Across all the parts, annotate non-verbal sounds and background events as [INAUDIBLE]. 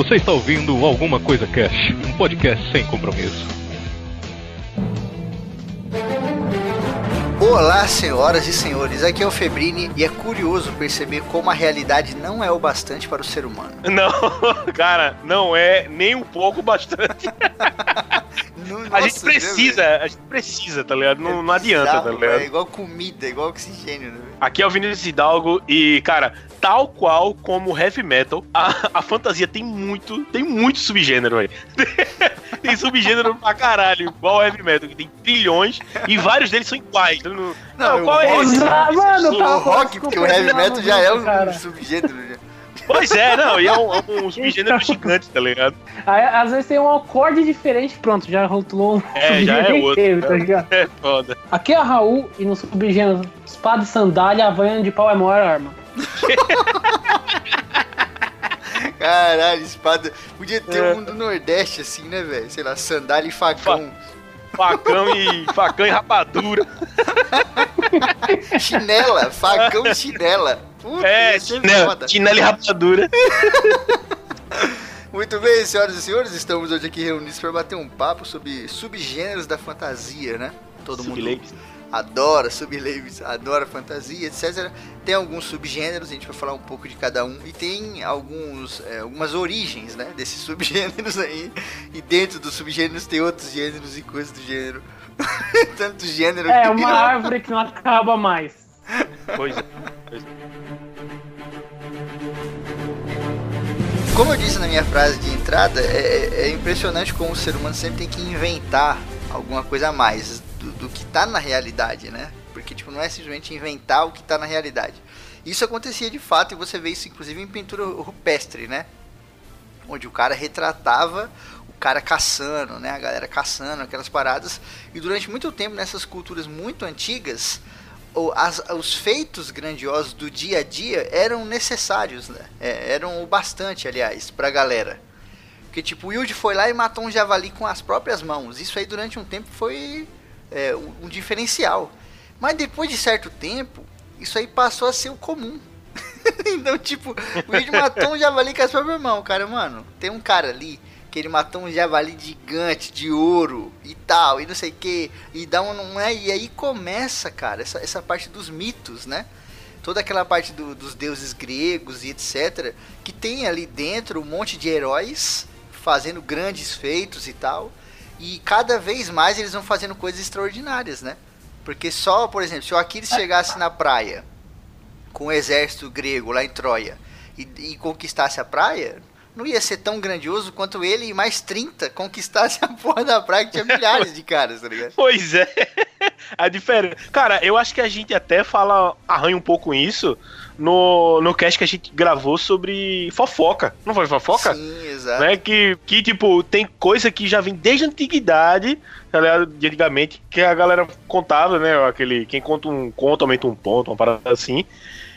Você está ouvindo Alguma Coisa Cash, um podcast sem compromisso. Olá, senhoras e senhores, aqui é o Febrini e é curioso perceber como a realidade não é o bastante para o ser humano. [LAUGHS] Não, cara, não é nem um pouco bastante. [LAUGHS] Nossa, a gente precisa, a gente precisa, tá ligado? Não, é não adianta, bizarro, tá ligado? É igual comida, igual oxigênio, né? Aqui é o Vinícius Hidalgo e, cara, tal qual como heavy metal, a, a fantasia tem muito, tem muito subgênero aí. [LAUGHS] tem subgênero pra caralho, igual o heavy metal, que tem trilhões e vários deles são iguais. Então, não, Não, qual o é esse? Ah, mano, O tá rock, porque o heavy metal já é um cara. subgênero. já. Pois é, não, e é um, é um [LAUGHS] subgênero gigante, tá ligado? Aí, às vezes tem um acorde diferente, pronto, já rotulou um É, já é subgênero outro, inteiro, né? tá ligado? É foda. Aqui é a Raul e no subgênero espada e sandália, havaiana de pau é a maior arma. [LAUGHS] Caralho, espada. Podia ter É. um do Nordeste assim, né, velho? Sei lá, sandália e facão. Facão e, facão e rapadura. [LAUGHS] Chinela, facão e chinela. Puta, É, chinelo, foda. chinelo e rapadura. [LAUGHS] Muito bem, senhoras e senhores, estamos hoje aqui reunidos para bater um papo sobre subgêneros da fantasia, né? Todo mundo. Adora sublabes, adora fantasia, etc. Tem alguns subgêneros, a gente vai falar um pouco de cada um. E tem alguns, é, algumas origens, né, desses [LAUGHS] subgêneros aí. E dentro dos subgêneros tem outros gêneros e coisas do gênero. [LAUGHS] Tanto gênero É, que... uma árvore que não acaba mais. Pois é. Como eu disse na minha frase de entrada, é, é impressionante como o ser humano sempre tem que inventar alguma coisa a mais está na realidade, né? Porque tipo, não é simplesmente inventar o que está na realidade. Isso acontecia de fato e você vê isso inclusive em pintura rupestre, né? Onde o cara retratava o cara caçando, né? A galera caçando, aquelas paradas. E durante muito tempo nessas culturas muito antigas, as- os feitos grandiosos do dia a dia eram necessários, né? É, eram o bastante, aliás, pra galera. Porque, tipo, o Wilde foi lá e matou um javali com as próprias mãos. Isso aí, durante um tempo, foi é, um, diferencial. Mas depois de certo tempo, isso aí passou a ser o comum. [LAUGHS] então, tipo, o Wilde matou um javali com as próprias mãos. Cara, mano, tem um cara ali que ele matou um javali gigante de ouro e tal, e não sei o que, e dá um, não é, e aí começa, cara, essa, essa parte dos mitos, né? Toda aquela parte do- dos deuses gregos e etc, que tem ali dentro um monte de heróis fazendo grandes feitos e tal, e cada vez mais eles vão fazendo coisas extraordinárias, né? Porque só, por exemplo, se o Aquiles chegasse na praia com o exército grego lá em Troia e, e conquistasse a praia, não ia ser tão grandioso quanto ele e mais 30 conquistasse a porra da praia que tinha milhares de caras, tá ligado? Pois é. [LAUGHS] A diferença. Cara, eu acho que a gente até fala, arranha um pouco isso no, no cast que a gente gravou sobre fofoca. Não foi fofoca? Sim, exato. Né? Que, que, tipo, tem coisa que já vem desde a antiguidade, tá ligado? De antigamente, que a galera contava, né? Aquele. Quem conta um conto aumenta um ponto, uma parada assim.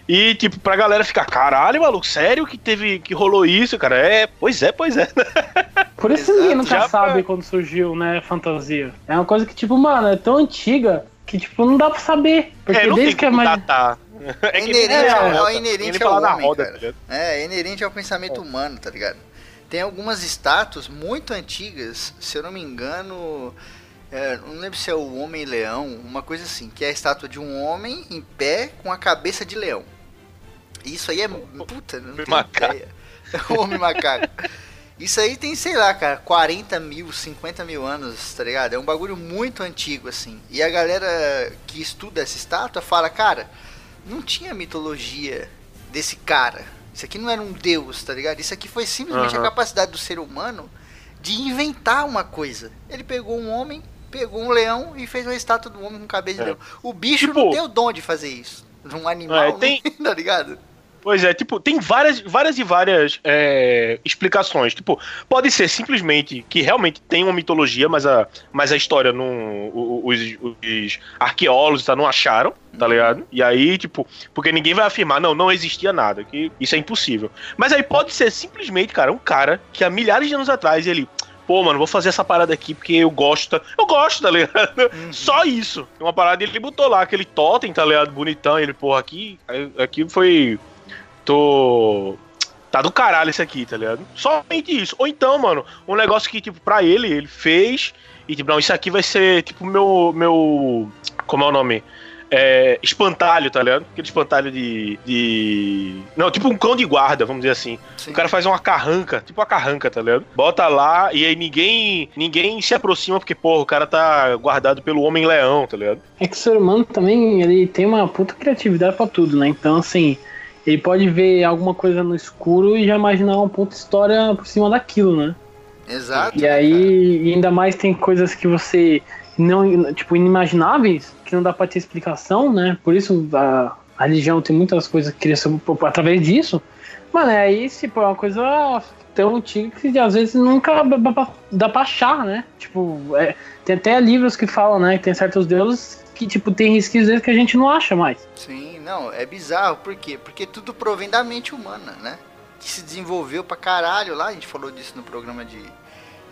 E, tipo, pra galera ficar, caralho, maluco, sério que teve. que rolou isso, cara? É, pois é, pois é. [LAUGHS] Por isso Exato, ninguém nunca já sabe pra- quando surgiu, né, fantasia. É uma coisa que, tipo, mano, é tão antiga que, tipo, não dá pra saber. Porque é, não desde tem que é como mais. datar. É inerente, nem ao- é inerente ao homem, roda, cara. tá? É, é inerente ao pensamento humano, tá ligado? Tem algumas estátuas muito antigas, se eu não me engano, é, não lembro se é o Homem-Leão, uma coisa assim, que é a estátua de um homem em pé com a cabeça de leão. Isso aí é. Puta, não tenho Macaco. ideia. [LAUGHS] Homem macaco. Isso aí tem, sei lá, cara, 40 mil, 50 mil anos, tá ligado? É um bagulho muito antigo, assim. E a galera que estuda essa estátua fala, cara, não tinha mitologia desse cara. Isso aqui não era um deus, tá ligado? Isso aqui foi simplesmente Aham. a capacidade do ser humano de inventar uma coisa. Ele pegou um homem, pegou um leão e fez uma estátua do homem com cabeça de É. leão. O bicho Tipo- não tem o dom de fazer isso. Um animal, É, tem- [LAUGHS] tá ligado? Pois é, tipo, tem várias, várias e várias é, explicações. Tipo, pode ser simplesmente que realmente tem uma mitologia, mas a, mas a história não. Os, os arqueólogos tá, não acharam, tá ligado? E aí, tipo, porque ninguém vai afirmar, não, não existia nada, que isso é impossível. Mas aí pode ser simplesmente, cara, um cara que há milhares de anos atrás ele. Pô, mano, vou fazer essa parada aqui porque eu gosto. tá- Eu gosto, tá ligado? Só isso. Uma parada ele botou lá aquele totem, tá ligado? Bonitão. Ele, porra, aqui. Aqui foi. Tô. tá do caralho isso aqui, tá ligado? Somente isso. Ou então, mano, um negócio que, tipo, pra ele, ele fez e, tipo, não, isso aqui vai ser, tipo, meu. meu como é o nome? É, espantalho, tá ligado? Aquele espantalho de, de. Não, tipo um cão de guarda, vamos dizer assim. Sim. O cara faz uma carranca, tipo uma carranca, tá ligado? Bota lá e aí ninguém ninguém se aproxima porque, porra, o cara tá guardado pelo Homem-Leão, tá ligado? É que o ser humano também, ele tem uma puta criatividade pra tudo, né? Então, assim, ele pode ver alguma coisa no escuro e já imaginar uma puta história por cima daquilo, né? Exato. E né, aí, cara? ainda mais tem coisas que você não, tipo, inimagináveis, que não dá pra ter explicação, né? Por isso a, a religião tem muitas coisas que cria através disso. Mano, é aí, tipo, é uma coisa tão antiga que às vezes nunca dá pra- achar, né? Tipo, é, tem até livros que falam, né? Que tem certos deuses que, tipo, tem resquícios que a gente não acha mais. Sim, não, é bizarro, por quê? Porque tudo provém da mente humana, né? Que se desenvolveu pra caralho lá, a gente falou disso no programa de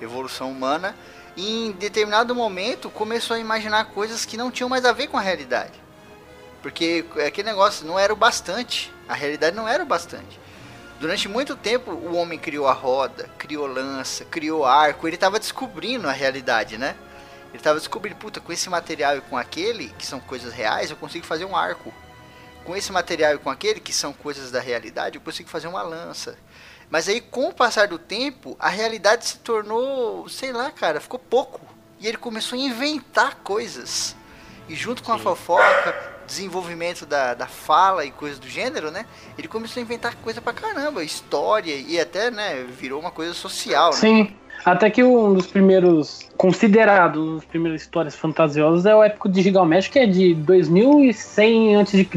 evolução humana, e em determinado momento começou a imaginar coisas que não tinham mais a ver com a realidade. Porque aquele negócio não era o bastante, a realidade não era o bastante. Durante muito tempo o homem criou a roda, criou lança, criou arco, ele estava descobrindo a realidade, né? Ele estava descobrindo, puta, com esse material e com aquele, que são coisas reais, eu consigo fazer um arco. Com esse material e com aquele, que são coisas da realidade, eu consigo fazer uma lança. Mas aí, com o passar do tempo, a realidade se tornou, sei lá, cara, ficou pouco. E ele começou a inventar coisas. E junto com a Sim. fofoca, desenvolvimento da, da fala e coisas do gênero, né? Ele começou a inventar coisa pra caramba, história e até, né, virou uma coisa social, né? Até que um dos primeiros, considerado um dos primeiros histórias fantasiosas é o épico de Gilgamesh, que é de 2100 a.C.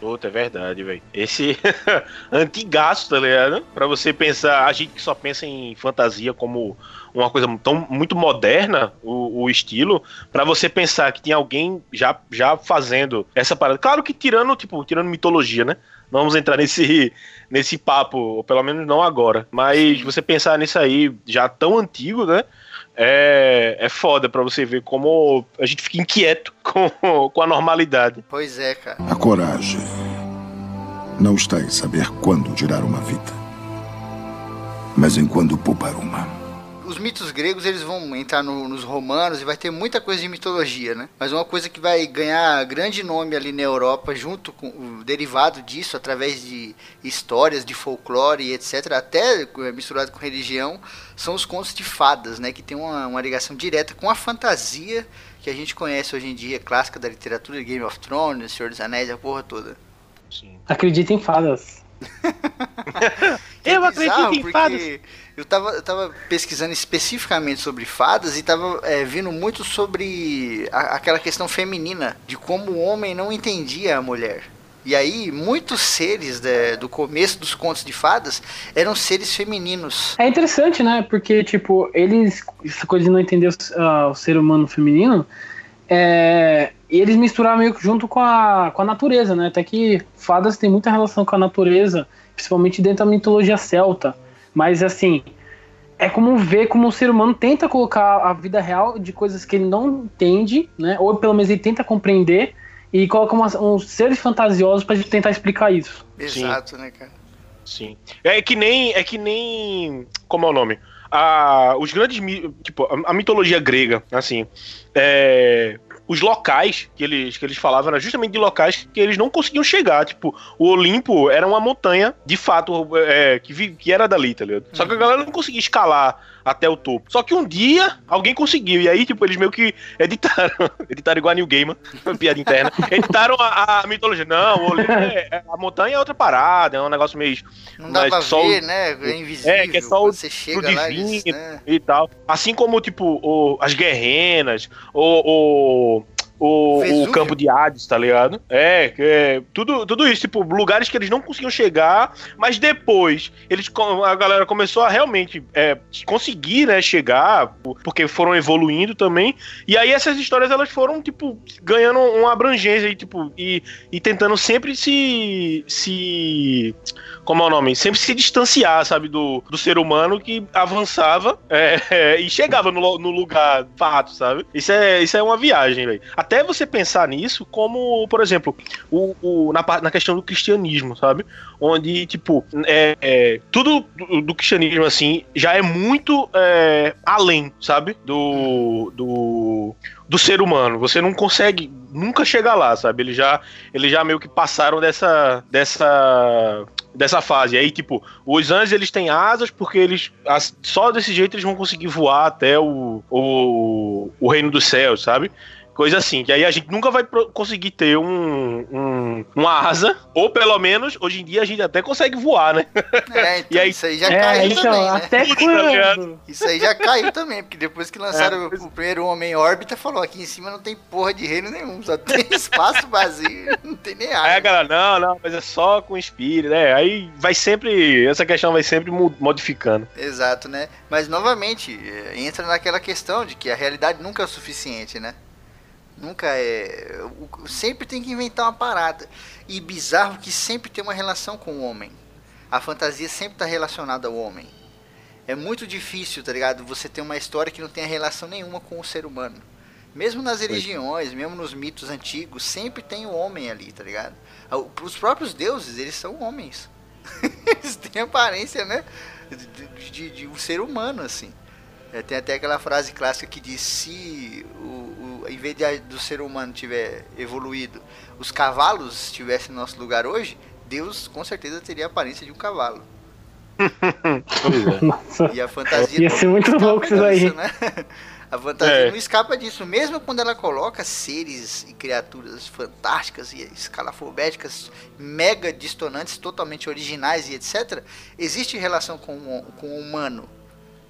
Puta, é verdade, velho. Esse [LAUGHS] antigaço, tá ligado? Pra você pensar, a gente que só pensa em fantasia como uma coisa tão muito moderna, o, o estilo, pra você pensar que tinha alguém já, já fazendo essa parada. Claro que tirando, tipo, tirando mitologia, né? Não vamos entrar nesse, nesse papo, ou pelo menos não agora. Mas Sim. você pensar nisso aí já tão antigo, né? É, é foda pra você ver como a gente fica inquieto [LAUGHS] com, com a normalidade. Pois é, cara. A coragem não está em saber quando tirar uma vida, mas em quando poupar uma. Os mitos gregos eles vão entrar no- nos romanos e vai ter muita coisa de mitologia, né? Mas uma coisa que vai ganhar grande nome ali na Europa, junto com o derivado disso, através de histórias, de folclore e etc., até eh, misturado com religião, são os contos de fadas, né? Que tem uma, uma ligação direta com a fantasia que a gente conhece hoje em dia, clássica da literatura, Game of Thrones, Senhor dos Anéis, a porra toda. Sim. Acredita em fadas. É [LAUGHS] Eu acredito em porque fadas. Eu tava, eu tava pesquisando especificamente sobre fadas e tava é, vendo muito sobre a- aquela questão feminina, de como o homem não entendia a mulher. E aí, muitos seres da- do começo dos contos de fadas eram seres femininos. É interessante, né? Porque, tipo, eles. Essa coisa de não entender o, ah, o ser humano feminino. É, eles misturaram meio que junto com a, com a natureza, né? Até que fadas têm muita relação com a natureza, principalmente dentro da mitologia celta. Mas, assim, é como ver como o ser humano tenta colocar a vida real de coisas que ele não entende, né? Ou pelo menos ele tenta compreender, e coloca umas, uns seres fantasiosos pra gente tentar explicar isso. Exato, né, cara? Sim. É que nem. É que nem. Como é o nome? A, os grandes. Tipo, a, a mitologia grega, assim. É, os locais que eles, que eles falavam eram justamente de locais que eles não conseguiam chegar. Tipo, o Olimpo era uma montanha, de fato, é, que, vi- que era dali, tá ligado? Só que a galera não conseguia escalar até o topo. Só que um dia alguém conseguiu. E aí, tipo, eles meio que editaram. [LAUGHS] editaram igual a New Gamer, [LAUGHS] piada interna. Editaram a, a mitologia. Não, o é, é- a montanha é outra parada, é um negócio meio Não dá pra só o- ver, né? É invisível. É, que é só o- Você chega lá eles, divino. né? e tal. Assim como, tipo, o- as guerrenas, o. o o, campo de Hades, tá ligado? É, é tudo, tudo isso, tipo, lugares que eles não conseguiam chegar, mas depois eles a galera começou a realmente é, conseguir, né, chegar, po- porque foram evoluindo também. E aí essas histórias elas foram, tipo, ganhando uma abrangência e, tipo, e, e tentando sempre se. se. Como é o nome? Sempre se distanciar, sabe, do, do ser humano que avançava é, [LAUGHS] é, e chegava no, no lugar fato, sabe? Isso é, isso é uma viagem, velho. Até você pensar nisso como, por exemplo, o, o na, na questão do cristianismo, sabe? Onde, tipo, é, é tudo do, do, cristianismo, assim, já é muito é, além, sabe? Do, do, do ser humano. Você não consegue nunca chegar lá, sabe? Eles já, eles já meio que passaram dessa, dessa dessa fase. aí, tipo, os anjos eles têm asas porque eles só desse jeito eles vão conseguir voar até o, o, o reino dos céus, sabe? Coisa assim, que aí a gente nunca vai conseguir ter um, um, uma asa, ou pelo menos, hoje em dia a gente até consegue voar, né? É, [LAUGHS] então, e aí, isso aí já é, caiu então, também, né? até né? quando? Isso aí já caiu também, porque depois que lançaram é, o primeiro Homem em órbita, falou, aqui em cima não tem porra de reino nenhum, só tem [LAUGHS] espaço vazio, não tem nem ar. Aí a galera, não, não, mas é só com espírito, né? Aí vai sempre, essa questão vai sempre modificando. Exato, né? Mas, novamente, eh, entra naquela questão de que a realidade nunca é o suficiente, né? Nunca é. Sempre tem que inventar uma parada. E bizarro que sempre tem uma relação com o homem. A fantasia sempre está relacionada ao homem. É muito difícil, tá ligado? Você ter uma história que não tenha relação nenhuma com o ser humano. Mesmo nas religiões, mesmo nos mitos antigos, sempre tem o homem ali, tá ligado? Os próprios deuses, eles são homens. [LAUGHS] eles têm aparência, né? De, de, de, um ser humano, assim. É, tem até aquela frase clássica que diz: se o, em vez de, do ser humano tiver evoluído, os cavalos estivessem no nosso lugar hoje, Deus com certeza teria a aparência de um cavalo. [LAUGHS] e a fantasia ia ser muito louco isso aí. Né? A fantasia é. não escapa disso, mesmo quando ela coloca seres e criaturas fantásticas e escalafobéticas, mega distonantes, totalmente originais e etc. Existe relação com o, com o humano,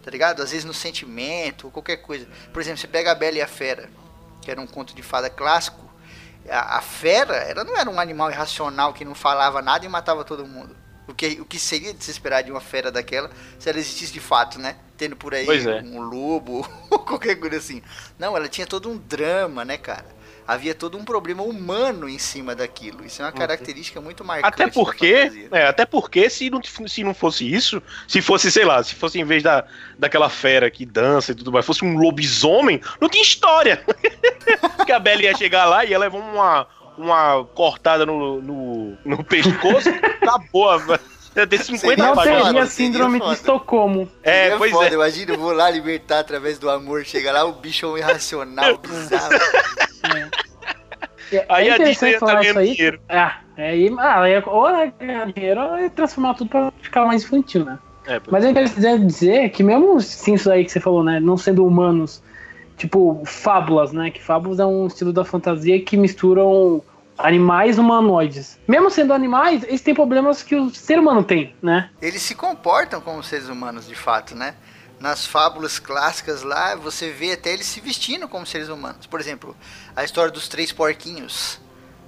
tá ligado? Às vezes no sentimento, qualquer coisa. Por exemplo, você pega a Bela e a Fera que era um conto de fada clássico, a, a, fera, ela não era um animal irracional que não falava nada e matava todo mundo. O que, o que seria de se esperar de uma fera daquela se ela existisse de fato, né? Tendo por aí é. um lobo [LAUGHS] ou qualquer coisa assim. Não, ela tinha todo um drama, né, cara? Havia todo um problema humano em cima daquilo. Isso é uma característica muito marcante. Até porque, é, até porque se não, se não fosse isso, se fosse, sei lá, se fosse em vez da, daquela fera que dança e tudo mais, fosse um lobisomem, não tinha história. [LAUGHS] Porque a Bela ia chegar lá e ia levar uma, uma cortada no, no, no pescoço, acabou, Eu tenho 50 Não teria síndrome de Estocolmo. É, seria pois foda. é. Imagina, eu vou lá libertar através do amor. Chega lá, o bicho é um irracional, bizarro. [LAUGHS] É. [LAUGHS] Aí é a Disney tá ganhando dinheiro. Ah, aí, ah, é, ou é ganhar dinheiro ou é transformar tudo pra ficar mais infantil, né? É, Mas eu quero dizer que mesmo assim, isso aí que você falou, né? Não sendo humanos, tipo, fábulas, né? Que fábulas é um estilo da fantasia que misturam animais humanoides. Mesmo sendo animais, eles têm problemas que o ser humano tem, né? Eles se comportam como seres humanos, de fato, né? Nas fábulas clássicas lá, você vê até eles se vestindo como seres humanos. Por exemplo, a história dos três porquinhos.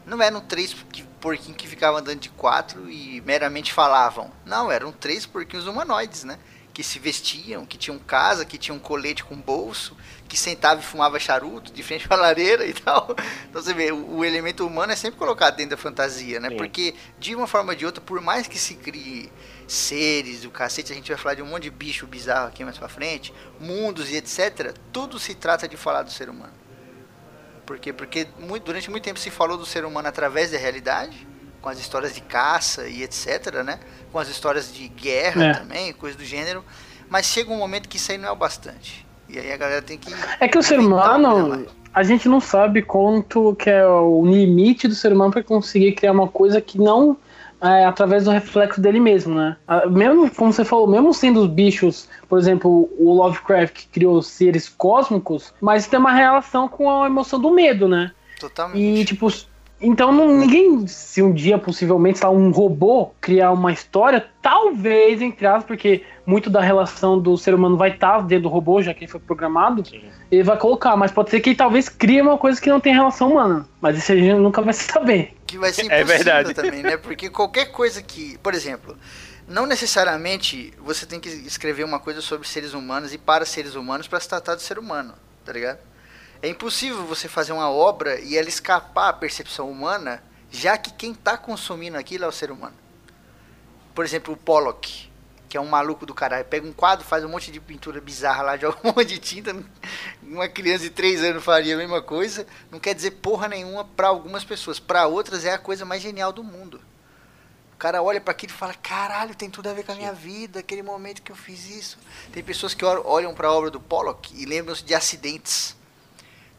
Não eram três porquinhos que ficavam andando de quatro e meramente falavam. Não, eram três porquinhos humanoides, né? Que se vestiam, que tinham casa, que tinham colete com bolso, que sentava e fumava charuto de frente para a lareira e tal. Então você vê, o, o, elemento humano é sempre colocado dentro da fantasia, né? Sim. Porque de uma forma ou de outra, por mais que se crie seres, o cacete, a gente vai falar de um monte de bicho bizarro aqui mais pra frente, mundos e etc. Tudo se trata de falar do ser humano. Por quê? Porque muito, durante muito tempo se falou do ser humano através da realidade, com as histórias de caça e etc, né? Com as histórias de guerra é. também, coisas do gênero. Mas chega um momento que isso aí não é o bastante. E aí a galera tem que. É que o ser humano. A gente não sabe quanto que é o limite do ser humano para conseguir criar uma coisa que não é, através do reflexo dele mesmo, né? Mesmo, como você falou, mesmo sendo os bichos, por exemplo, o Lovecraft que criou seres cósmicos, mas tem uma relação com a emoção do medo, né? Totalmente. E, tipo, então não, ninguém, se um dia possivelmente lá, um robô criar uma história, talvez, entre aspas, porque muito da relação do ser humano vai estar dentro do robô, já que ele foi programado, Sim. ele vai colocar, mas pode ser que ele talvez crie uma coisa que não tem relação humana. Mas isso a gente nunca vai [LAUGHS] saber. Que vai ser é impossível é verdade. também, né? Porque qualquer coisa que, por exemplo, não necessariamente você tem que escrever uma coisa sobre seres humanos e para seres humanos para se tratar de ser humano, tá ligado? É impossível você fazer uma obra e ela escapar à percepção humana, já que quem está consumindo aquilo é o ser humano. Por exemplo, o Pollock. que é um maluco do caralho. Pega um quadro, faz um monte de pintura bizarra lá, [LAUGHS] joga um monte de tinta. Uma criança de 3 anos faria a mesma coisa. Não quer dizer porra nenhuma para algumas pessoas. Para outras é a coisa mais genial do mundo. O cara olha para aquilo e fala: caralho, tem tudo a ver com a minha vida, aquele momento que eu fiz isso. Tem pessoas que olham para a obra do Pollock e lembram-se de acidentes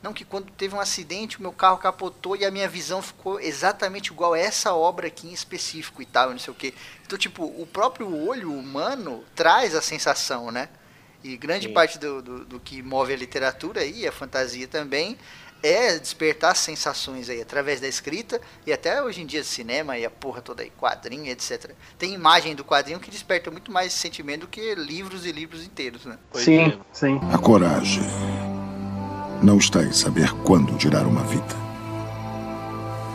não, que quando teve um acidente, o meu carro capotou e a minha visão ficou exatamente igual a essa obra aqui em específico e tal, não sei o que. Então, tipo, o próprio olho humano traz a sensação, né? E grande Sim. parte do, do, do, que move a literatura e a fantasia também é despertar sensações aí através da escrita e até hoje em dia cinema e a porra toda aí, quadrinho, etc. Tem imagem do quadrinho que desperta muito mais sentimento do que livros e livros inteiros, né? Sim, é. sim. A coragem não está em saber quando tirar uma vida,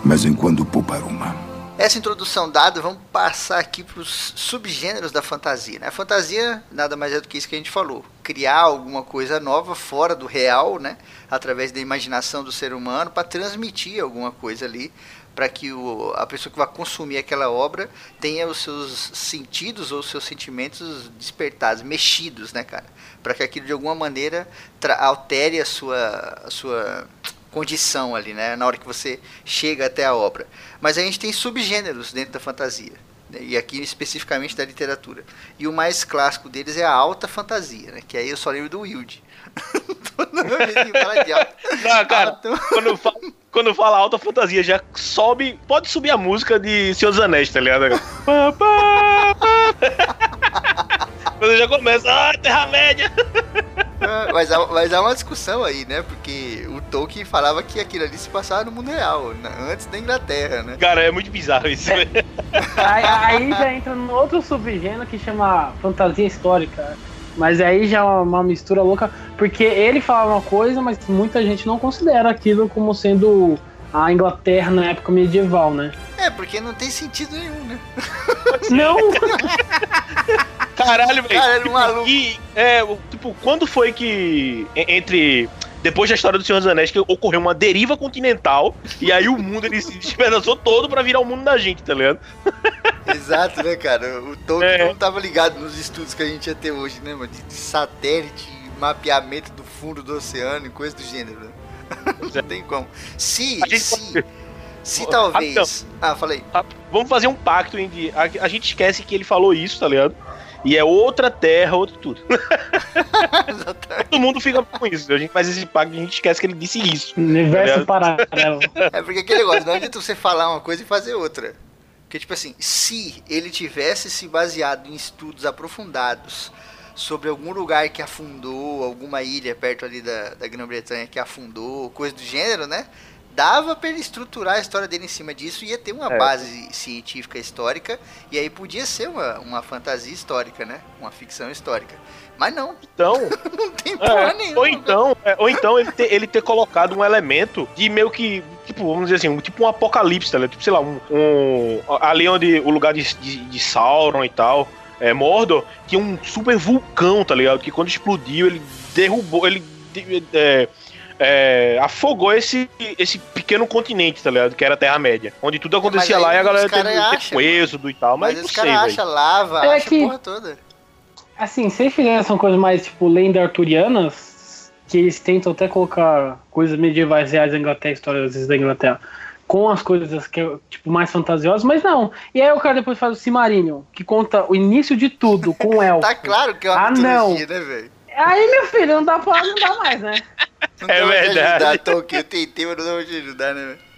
mas em quando poupar uma. Essa introdução dada, vamos passar aqui para os subgêneros da fantasia. Né? A fantasia nada mais é do que isso que a gente falou: criar alguma coisa nova fora do real, né? através da imaginação do ser humano, para transmitir alguma coisa ali para que o, a pessoa que vai consumir aquela obra tenha os seus sentidos ou os seus sentimentos despertados, mexidos, né, cara? Para que aquilo de alguma maneira altere a sua, a sua condição ali, né, na hora que você chega até a obra. Mas a gente tem subgêneros dentro da fantasia. Né, e aqui especificamente da literatura. E o mais clássico deles é a alta fantasia, né? Que aí eu só lembro do Wilde. Não, [LAUGHS] cara, quando, fala, quando fala alta fantasia, já sobe. Pode subir a música de Senhor dos Anéis, tá ligado? [LAUGHS] Quando já começa, ah, Terra-média! É, mas, há, mas há uma discussão aí, né? Porque o Tolkien falava que aquilo ali se passava no mundo real, antes da Inglaterra, né? Cara, é muito bizarro isso. É. aí, aí já entra no outro subgênero que chama fantasia histórica. Mas aí já é uma mistura louca, porque ele fala uma coisa, mas muita gente não considera aquilo como sendo a Inglaterra na época medieval, né? É, porque não tem sentido nenhum, né? [LAUGHS] Não! [LAUGHS] Caralho, velho. Cara, tipo, maluco. E, é, tipo, quando foi que entre depois da história do Senhor dos Anéis, que ocorreu uma deriva continental, e aí o mundo ele se despedaçou todo para virar o mundo da gente, tá ligado? [LAUGHS] Exato, né, cara? O Tolkien é. não tava ligado nos estudos que a gente ia ter hoje, né, mano? De, de satélite, mapeamento do fundo do oceano e coisa do gênero, né? Não tem como. Se, se, pode... se talvez. Ah, falei. Vamos fazer um pacto em que a, a gente esquece que ele falou isso, tá ligado? E é outra terra, outro tudo. [LAUGHS] Todo mundo fica com isso. A gente faz esse pacto e a gente esquece que ele disse isso. Universo tá paralelo. É porque aquele negócio, não adianta você falar uma coisa e fazer outra. Porque, tipo assim, se ele tivesse se baseado em estudos aprofundados sobre algum lugar que afundou, alguma ilha perto ali da, da Grã-Bretanha que afundou, coisa do gênero, né? dava para ele estruturar a história dele em cima disso, ia ter uma é. base científica histórica, e aí podia ser uma, uma fantasia histórica, né? Uma ficção histórica. Mas não. Então. [LAUGHS] não tem porra é, nenhuma. Ou então, é, ou então ele, ter, ele ter colocado um elemento de meio que. Tipo, vamos dizer assim, um, tipo um apocalipse, tá ligado? Tipo, sei lá, um. um ali onde o lugar de, de, de Sauron e tal. É, Mordor tinha um super vulcão, tá ligado? Que quando explodiu, ele derrubou. Ele. É, é, afogou esse, esse pequeno continente, tá ligado? Que era a Terra-média. Onde tudo acontecia lá e a galera teve, acha, um êxodo e tal. Mas, mas os caras acham lava, é acha que, porra toda. Assim, se eles fizessem coisas mais, tipo, lenda arturianas, que eles tentam até colocar coisas medievais reais da Inglaterra, histórias da Inglaterra, com as coisas que é, tipo, mais fantasiosas, mas não. E aí o cara depois faz o Cimarinho, que conta o início de tudo [LAUGHS] com o elfo. tá claro que é uma ah, não. né, velho? Aí, meu filho, não dá pra não dá mais, né? Não é verdade. Ajudar, Tolkien. Eu tentei, mas não dá pra te ajudar, né, velho?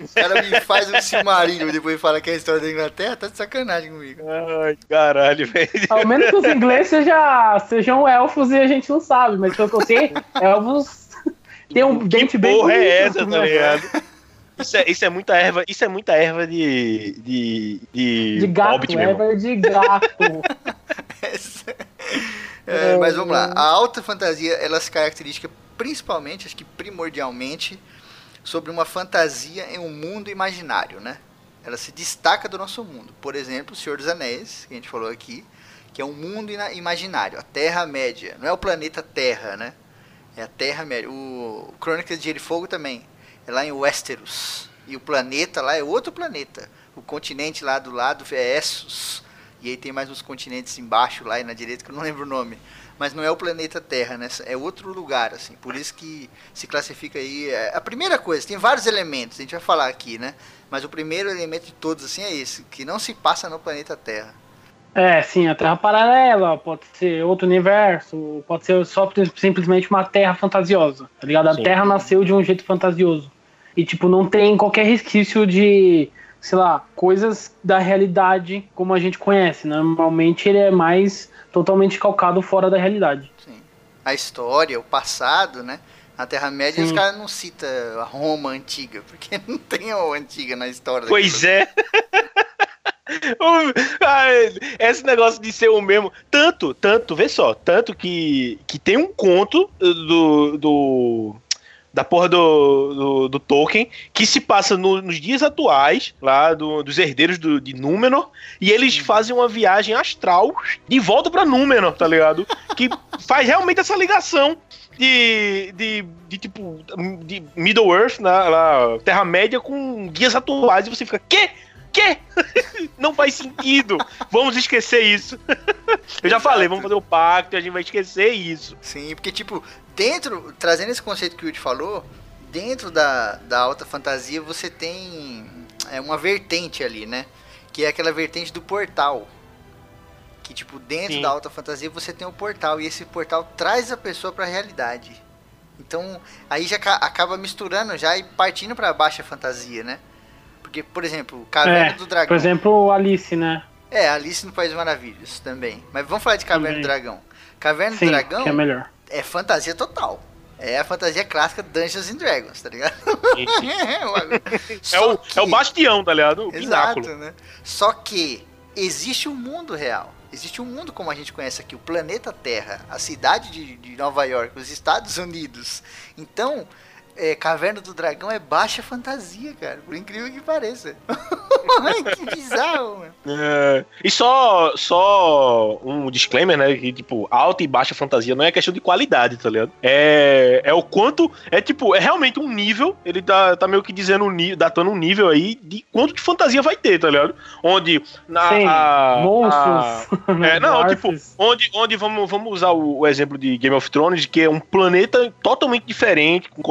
O cara me faz um cimarinho e depois fala que é a história da Inglaterra, tá de sacanagem comigo. Ai, caralho, velho. Ao menos que os ingleses seja, sejam elfos e a gente não sabe, mas pelo que eu sei, [LAUGHS] elfos tem um dente bem porra é essa, tá ligado? Isso é, isso é muita erva, isso é muita erva de. de. de, de gato, erva de gato. [LAUGHS] essa... É, mas vamos lá. A alta fantasia, ela se caracteriza principalmente, acho que primordialmente, sobre uma fantasia em um mundo imaginário, né? Ela se destaca do nosso mundo. Por exemplo, o Senhor dos Anéis, que a gente falou aqui, que é um mundo imaginário, a Terra-média. Não é o planeta Terra, né? É a Terra-média. O Crônicas de Gelo e Fogo também. É lá em Westeros. E o planeta lá é outro planeta. O continente lá do lado é Essos E aí tem mais uns continentes embaixo, lá e na direita, que eu não lembro o nome. Mas não é o planeta Terra, né? É outro lugar, assim. Por isso que se classifica aí. É a primeira coisa, tem vários elementos, a gente vai falar aqui, né? Mas o primeiro elemento de todos, assim, é esse, que não se passa no planeta Terra. É, sim, a Terra paralela, pode ser outro universo, pode ser só simplesmente uma Terra fantasiosa, tá ligado? A Sim. Terra nasceu de um jeito fantasioso. E, tipo, não tem qualquer resquício de, sei lá, coisas da realidade como a gente conhece. Normalmente ele é mais totalmente calcado fora da realidade. Sim. A história, o passado, né? Na Terra-média os caras não citam a Roma antiga, [LAUGHS] porque não tem a antiga na história. Pois é. [LAUGHS] Esse negócio de ser o mesmo. Tanto, tanto, vê só, tanto que, que tem um conto do. do da porra do, do, do Tolkien, que se passa no- nos dias atuais, lá do- dos herdeiros do, de Númenor, e eles fazem uma viagem astral de volta pra Númenor, tá ligado? Que faz realmente essa ligação de, de, de tipo, de Middle Earth, na, lá, Terra-média, com dias atuais, e você fica, quê? Quê? [LAUGHS] Não faz sentido. Vamos esquecer isso. [LAUGHS] Eu já Exato. falei, vamos fazer o pacto e a gente vai esquecer isso. Sim, porque, tipo, dentro, trazendo esse conceito que o Yudi falou, dentro da, da alta fantasia você tem é, uma vertente ali, né? Que é aquela vertente do portal. Que, tipo, dentro Sim. da alta fantasia você tem o portal, e esse portal traz a pessoa pra realidade. Então, aí já ca- acaba misturando já e partindo pra baixa fantasia, né? Porque, por exemplo, Caverna É, do Dragão. Por exemplo, Alice, né? É, Alice no País Maravilhas também. Mas vamos falar de Caverna Também. do Dragão. Caverna Sim, do Dragão que é melhor. é fantasia total. É a fantasia clássica Dungeons and Dragons, tá ligado? [LAUGHS] é. É Só o, que- é o bastião, tá ligado? O Exato, pináculo. né? Só que existe um mundo real. Existe um mundo como a gente conhece aqui, o planeta Terra, a cidade de, de Nova York, os Estados Unidos. Então, é, Caverna do Dragão é baixa fantasia, cara. Por incrível que pareça. [LAUGHS] Que bizarro, mano. É, e só, só um disclaimer, né? Que, tipo, alta e baixa fantasia não é questão de qualidade, tá ligado? É, é o quanto. É tipo, é realmente um nível. Ele tá, tá meio que dizendo, um ni- datando um nível aí de quanto de fantasia vai ter, tá ligado? Onde. Na, Sim, a- monstros. É, não, [LAUGHS] tipo, onde, onde vamos, vamos usar o, o exemplo de Game of Thrones, que é um planeta totalmente diferente, com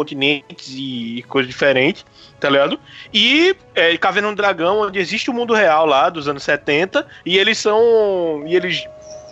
continentes e coisas diferentes, tá ligado? E é, Caverna do Dragão, onde existe o mundo real lá dos anos 70, e eles são. E eles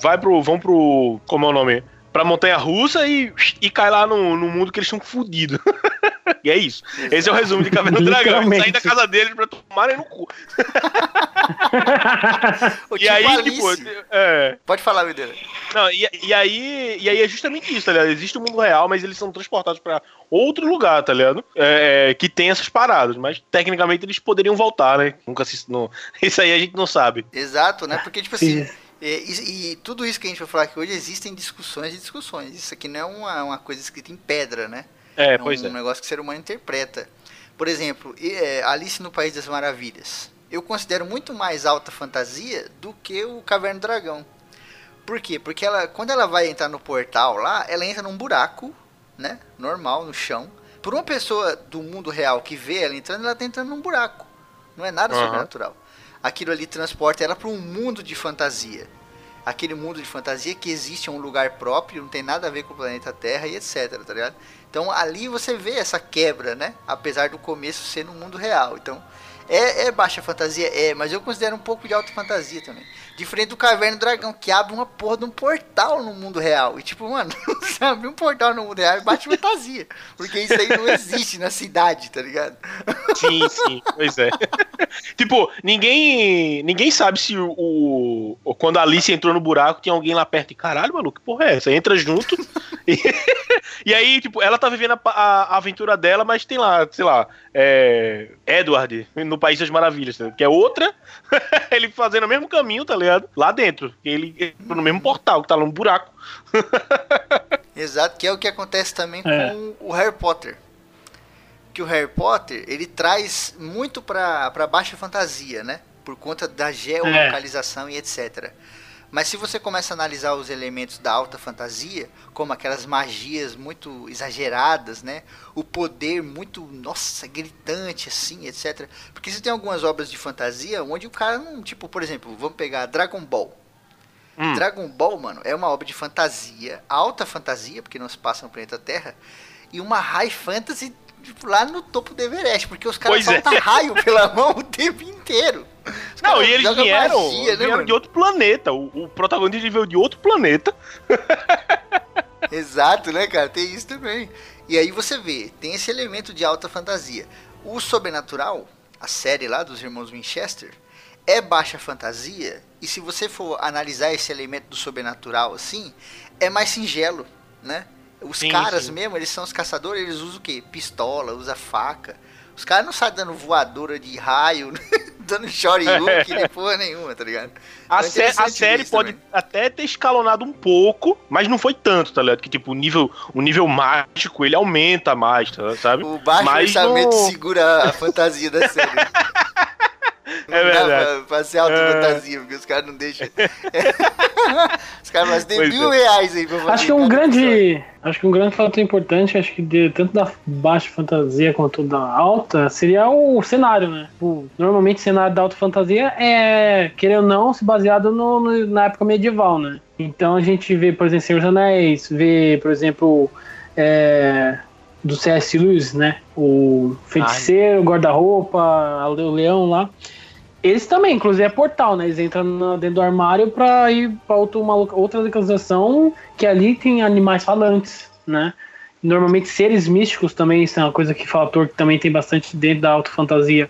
vai pro, vão pro. Como é o nome? Pra Montanha Russa e, e cai lá no, no mundo que eles estão fodidos. [LAUGHS] [LAUGHS] e é isso. Esse é o resumo de Caverna do Dragão. Eles saem da casa deles pra tomarem no cu. [LAUGHS] E tipo aí, Alice. tipo. É, Pode falar, Videira. Não, e, e aí, e aí é justamente isso, tá ligado? Existe o mundo real, mas eles são transportados pra outro lugar, tá ligado? É, é, que tem essas paradas, mas tecnicamente eles poderiam voltar, né? Nunca se. Não, [LAUGHS] isso aí a gente não sabe. Exato, né? Porque, tipo Sim. assim, é, e, e tudo isso que a gente vai falar aqui hoje, existem discussões e discussões. Isso aqui não é uma, uma coisa escrita em pedra, né? É, É pois um é. negócio que o ser humano interpreta. Por exemplo, é, Alice no País das Maravilhas. Eu considero muito mais alta fantasia do que o Caverna do Dragão. Por quê? Porque ela, quando ela vai entrar no portal lá, ela entra num buraco, né? Normal, no chão. Por uma pessoa do mundo real que vê ela entrando, ela tá entrando num buraco. Não é nada Aham. sobrenatural. Aquilo ali transporta ela para um mundo de fantasia. Aquele mundo de fantasia que existe em um lugar próprio, não tem nada a ver com o planeta Terra e etc, tá ligado? Então ali você vê essa quebra, né? Apesar do começo ser no mundo real. Então, é, é baixa fantasia? É, mas eu considero um pouco de alta fantasia também. Diferente do Caverna do Dragão, que abre uma porra de um portal no mundo real. E tipo, mano, [LAUGHS] você abrir um portal no mundo real é baixa fantasia. Porque isso aí não existe na cidade, tá ligado? Sim, sim, pois é. [LAUGHS] tipo, ninguém ninguém sabe se o, o- Quando a Alice entrou no buraco, tinha alguém lá perto. E caralho, maluco, que porra é essa? Entra junto. [LAUGHS] e, e aí, tipo, ela tá vivendo a, a- a aventura dela, mas tem lá, sei lá, é, Edward, no País das Maravilhas, tá? que é outra. [LAUGHS] ele fazendo o mesmo caminho, tá ligado? Lá dentro. Ele entrou no mesmo portal, que tá lá no buraco. [LAUGHS] Exato, que é o que acontece também É. com o Harry Potter. Que o Harry Potter, ele traz muito pra, pra baixa fantasia, né? Por conta da geolocalização e etc. Mas se você começa a analisar os elementos da alta fantasia, como aquelas magias muito exageradas, né? O poder muito, nossa, gritante assim, etc. Porque você tem algumas obras de fantasia onde o cara não, tipo, por exemplo, vamos pegar Dragon Ball. Hum. Dragon Ball, mano, é uma obra de fantasia, alta fantasia, porque não se passa no planeta Terra, e uma high fantasy tipo, lá no topo do Everest, porque os caras soltam é. raio [LAUGHS] pela mão o tempo inteiro. Os não, e eles vieram, magia, né, vieram de outro planeta. O, o protagonista veio de outro planeta. [LAUGHS] Exato, né, cara? Tem isso também. E aí você vê, tem esse elemento de alta fantasia. O Sobrenatural, a série lá dos irmãos Winchester, é baixa fantasia. E se você for analisar esse elemento do sobrenatural assim, é mais singelo, né? Os sim, caras sim. mesmo, eles são os caçadores, eles usam o quê? Pistola, usa faca. Os caras não saem dando voadora de raio, [LAUGHS] dando shoryuken, nem porra nenhuma, tá ligado? A, então é sé a série pode também. até ter escalonado um pouco, mas não foi tanto, tá ligado? Que tipo, o nível, o nível mágico, ele aumenta mais, tá, sabe? O baixo mas orçamento não... segura a fantasia da série. [LAUGHS] é verdade. Pra, pra ser alta é. fantasia, porque os caras não deixam. [LAUGHS] os caras mas tem mil é. reais aí pra fazer. Acho que um grande. Acho que um grande fator importante, acho que de, tanto da baixa fantasia quanto da alta, seria o cenário, né? O, normalmente o cenário da alta fantasia é, querendo ou não, se baseado no, no, na época medieval, né? Então a gente vê, por exemplo, Senhor dos Anéis, vê, por exemplo, é, do C.S. Lewis, né? O feiticeiro, o guarda-roupa, o leão lá. Eles também, inclusive é portal, né? Eles entram dentro do armário pra ir pra outra, uma, outra localização que ali tem animais falantes, né? Normalmente seres místicos também, isso é uma coisa que fator que também tem bastante dentro da alta fantasia.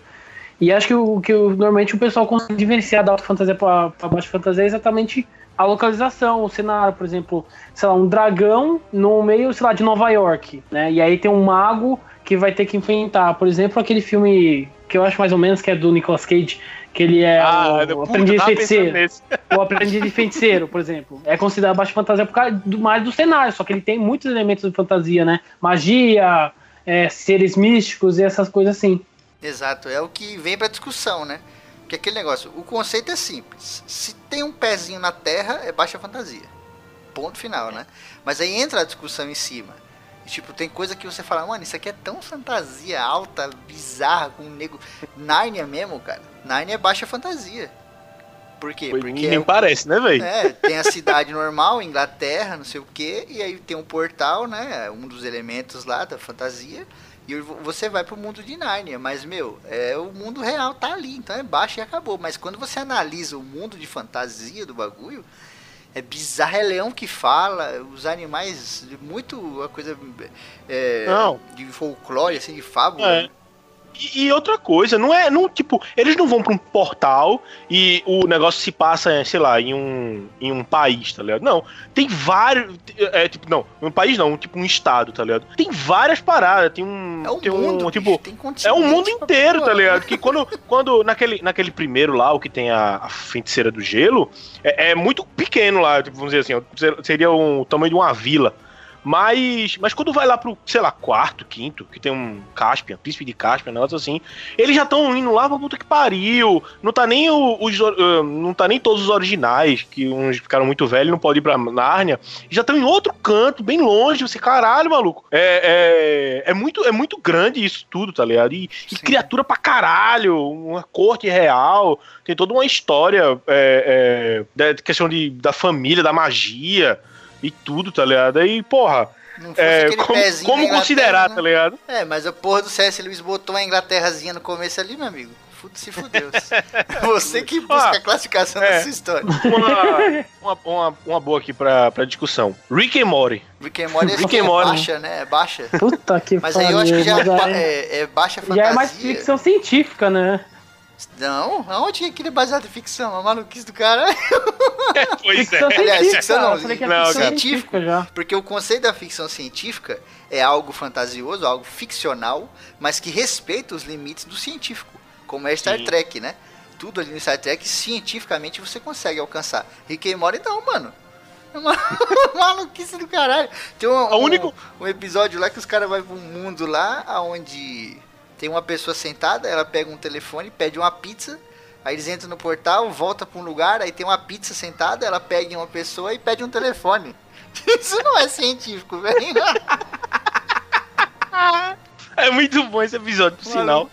E acho que o que normalmente o pessoal consegue diferenciar da alta fantasia para baixa fantasia é exatamente a localização, o cenário, por exemplo, sei lá, um dragão no meio, sei lá, de Nova York, né? E aí tem um mago que vai ter que enfrentar, por exemplo, aquele filme que eu acho mais ou menos que é do Nicolas Cage, que ele é ah, o, aprendiz de feiticeiro. O aprendiz de feiticeiro, por exemplo. É considerado baixa fantasia por causa do, mais do cenário, só que ele tem muitos elementos de fantasia, né? Magia, é, seres místicos e essas coisas assim. Exato, é o que vem pra discussão, né? Porque aquele negócio, o conceito é simples. Se tem um pezinho na terra, é baixa fantasia. Ponto final, né? Mas aí entra a discussão em cima. E, tipo, tem coisa que você fala, mano, isso aqui é tão fantasia alta, bizarra, com um nego. Nárnia mesmo, cara. Nárnia é baixa fantasia. Por quê? Porque nem é, parece, né, velho? É, tem a [LAUGHS] cidade normal, Inglaterra, não sei o quê, e aí tem um portal, né? Um dos elementos lá da fantasia. E você vai pro mundo de Nárnia, mas meu, é o mundo real tá ali, então é baixo e acabou. Mas quando você analisa o mundo de fantasia do bagulho, é bizarro, é leão que fala, os animais, muito uma coisa é, de folclore, assim, de fábula. É. E, e, outra coisa, não é. Não, tipo, eles não vão pra um portal e o negócio se passa, sei lá, em um, em um país, tá ligado? Não. Tem vários. É, tipo, não, um país não, tipo um estado, tá ligado? Tem várias paradas, tem um. É um tem mundo, um, tipo, tem é um mundo inteiro, tá ligado? Que quando, [LAUGHS] quando naquele, naquele primeiro lá, o que tem a, a feiticeira do gelo, é, é muito pequeno lá, tipo, vamos dizer assim, seria o tamanho de uma vila. Mas, mas quando vai lá pro, sei lá, quarto, quinto, que tem um Caspian, príncipe de Caspian, um negócio assim, eles já estão indo lá pra puta que pariu. Não tá nem os. Não tá nem todos os originais, que uns ficaram muito velhos, não podem ir pra Nárnia. Já estão em outro canto, bem longe. Você, caralho, maluco. É, é, é, muito, é muito grande isso tudo, tá ligado? E, e criatura pra caralho, uma corte real. Tem toda uma história é, é, da questão de, da família, da magia e tudo, tá ligado? Aí, porra. É, como, como considerar, né? tá ligado? É, mas a porra do C.S. Lewis botou uma Inglaterrazinha no começo ali, meu amigo. Se fudeu. [LAUGHS] Você que busca ah, a classificação é, dessa história. Uma, uma, uma, uma, boa aqui pra, pra discussão. Rick and Morty. Rick and Morty, Rick é, Morty. baixa, né? É baixa. Puta que Mas aí eu acho que já é, é, é baixa fantasia. Já é mais ficção científica, né? Não, aonde que aquele é baseado em ficção? A maluquice do cara. É, pois é. Aliás, ficção não, não, ficção científica. Já. Porque o conceito da ficção científica é algo fantasioso, algo ficcional, mas que respeita os limites do científico. Como é Star Sim. Trek, né? Tudo ali no Star Trek, cientificamente você consegue alcançar. Rick and Morty não, mano. É uma [LAUGHS] maluquice do caralho. Tem um, um, único... um episódio lá que os caras vão pra um mundo lá onde tem uma pessoa sentada, ela pega um telefone, pede uma pizza, Aí eles entram no portal, volta pra um lugar, aí tem uma pizza sentada, ela pega uma pessoa e pede um telefone. [LAUGHS] Isso não é científico, velho. [LAUGHS] É muito bom esse episódio, por sinal.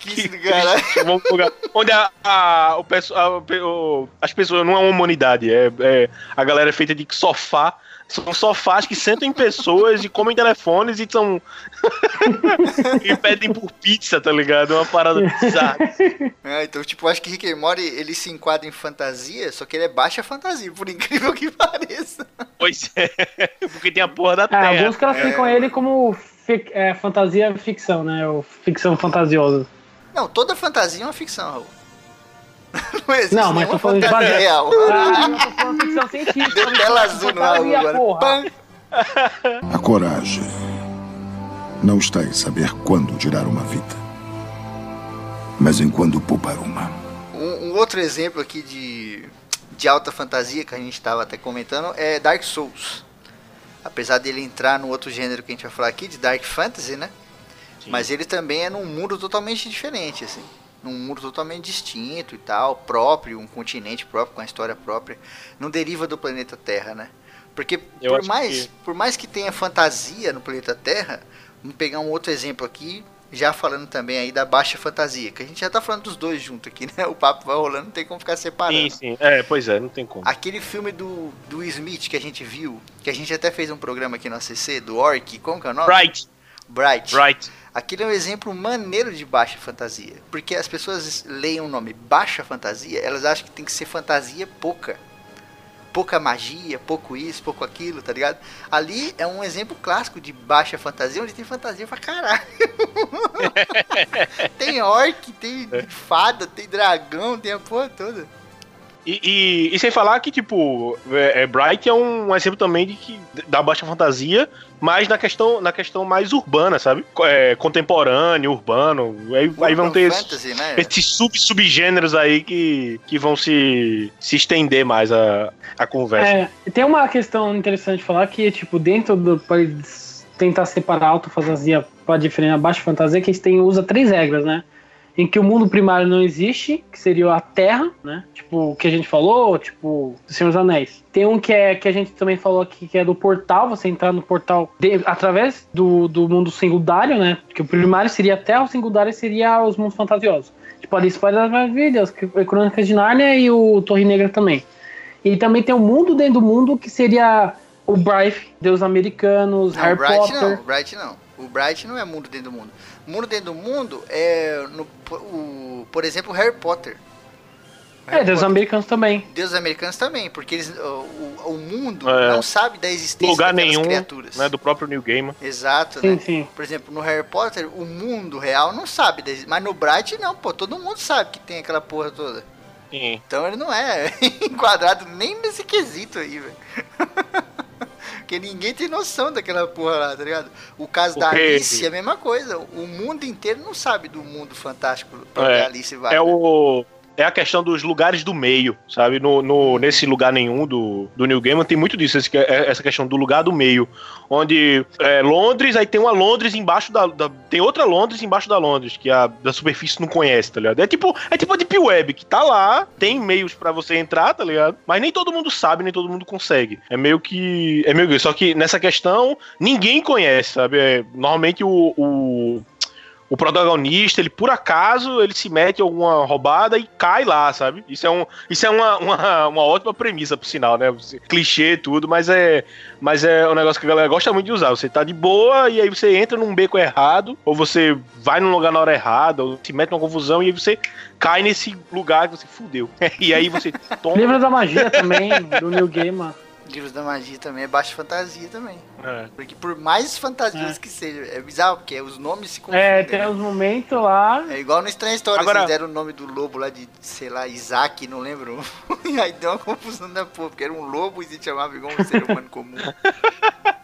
Lugar onde a, a, o, a- o- as pessoas não é uma humanidade, é, é- a galera é feita de sofá. São sofás que sentam em pessoas e comem telefones e são. [LAUGHS] e pedem por pizza, tá ligado? É uma parada bizarra. É, então, tipo, eu acho que Rick and Morty, ele se enquadra em fantasia, só que ele é baixa fantasia, por incrível que [LAUGHS] pareça. Pois é, porque tem a porra da É, terra. alguns classificam ele como fic- é, fantasia ficção, né? Ou ficção fantasiosa. Não, toda fantasia é uma ficção, Raul. Não existe Não, mas tô falando de fantasia. real. Ah, não tô falando ficção científica. Deu tela azul no fantasia, agora. porra. A coragem não está em saber quando tirar uma vida, mas em quando poupar uma. Um, um outro exemplo aqui de, de alta fantasia que a gente estava até comentando é Dark Souls. Apesar dele entrar no outro gênero que a gente vai falar aqui, de Dark Fantasy, né? Mas ele também é num mundo totalmente diferente, assim. Num mundo totalmente distinto e tal, próprio, um continente próprio, com a história própria. Não deriva do planeta Terra, né? Porque Eu por mais, que- por mais que tenha fantasia no planeta Terra, vamos pegar um outro exemplo aqui, já falando também aí da baixa fantasia, que a gente já tá falando dos dois juntos aqui, [LAUGHS] né? O papo vai rolando, não tem como ficar separando. Sim, sim. É, pois é, não tem como. Aquele filme do, do Smith que a gente viu, que a gente até fez um programa aqui no ACC, do Orc, como que é o nome? Bright, Bright. Bright. Aquele é um exemplo maneiro de baixa fantasia. Porque as pessoas leem o nome baixa fantasia, elas acham que tem que ser fantasia pouca. Pouca magia, pouco isso, pouco aquilo, tá ligado? Ali é um exemplo clássico de baixa fantasia, onde tem fantasia pra caralho. [LAUGHS] tem orc, tem fada, tem dragão, tem a porra toda. E, e- e sem falar que, tipo, é, é, Bright é um exemplo também de que da baixa fantasia, mas na questão, na questão mais urbana, sabe? É, contemporâneo, urbano. Aí, aí vão ter esses, fantasy, né? esses sub subgêneros aí que, que vão se, se estender mais a, a conversa. É, tem uma questão interessante de falar que, tipo, dentro do. Eles tentar separar a alta fantasia para diferenciar a baixa fantasia, que eles têm, usa três regras, né? Em que o mundo primário não existe, que seria a Terra, né? Tipo, o que a gente falou, tipo, do Senhor dos Anéis. Tem um que é que a gente também falou aqui, que é do portal, você entrar no portal de- através do, do mundo singulário, né? Que o primário seria a Terra, o singulário seria os mundos fantasiosos. Tipo, Alice País das Maravilhas, Crônicas de Nárnia e o Torre Negra também. E também tem o mundo dentro do mundo, que seria o Bright, Deus Americanos, Não, Harry Bright Potter. não, Bright não. O Bright não é mundo dentro do mundo. Mundo dentro do mundo é, no, o, por exemplo, o Harry Potter. O É, Harry Deus Potter. Americanos também. Deuses americanos também, porque eles, o, o- mundo É. não sabe da existência Lugar daquelas nenhum, criaturas. né, do próprio New Gaiman. Exato, Sim, né? sim. Por exemplo, no Harry Potter, o mundo real não sabe, mas no Bright não, pô, todo mundo sabe que tem aquela porra toda. Sim. Então ele não é [LAUGHS] enquadrado nem nesse quesito aí, velho. [LAUGHS] Porque ninguém tem noção daquela porra lá, tá ligado? O caso da Porque- Alice é a mesma coisa. O mundo inteiro não sabe do mundo fantástico pra onde É, Alice vai. É né? o. É a questão dos lugares do meio, sabe? No, no- nesse lugar nenhum do, do New Gaiman tem muito disso, esse que é- essa questão do lugar do meio. Onde é, Londres, aí tem uma Londres embaixo da, da- Tem outra Londres embaixo da Londres, que a da superfície não conhece, tá ligado? É tipo, é tipo a Deep Web, que tá lá, tem meios pra você entrar, tá ligado? Mas nem todo mundo sabe, nem todo mundo consegue. É meio que. É meio que. Só que nessa questão, ninguém conhece, sabe? É, normalmente o- o o protagonista, ele por acaso, ele se mete em alguma roubada e cai lá, sabe? Isso é, um, isso é uma, uma, uma ótima premissa, por sinal, né? Clichê e tudo, mas é, mas é um negócio que a galera gosta muito de usar. Você tá de boa e aí você entra num beco errado, ou você vai num lugar na hora errada, ou se mete numa confusão e aí você cai nesse lugar que você fudeu. [LAUGHS] e aí você toma. Livro da Magia também, do New Gaiman. Livros da magia também é baixa fantasia também. É. Porque por mais fantasias É. que seja, é bizarro, porque os nomes se confundem. É, tem né? uns momentos lá. É igual no Estranha História, Agora- vocês deram o nome do lobo lá de, sei lá, Isaac, não lembro. [LAUGHS] e aí deu uma confusão da porra, porque era um lobo e se chamava igual um ser humano comum. [LAUGHS]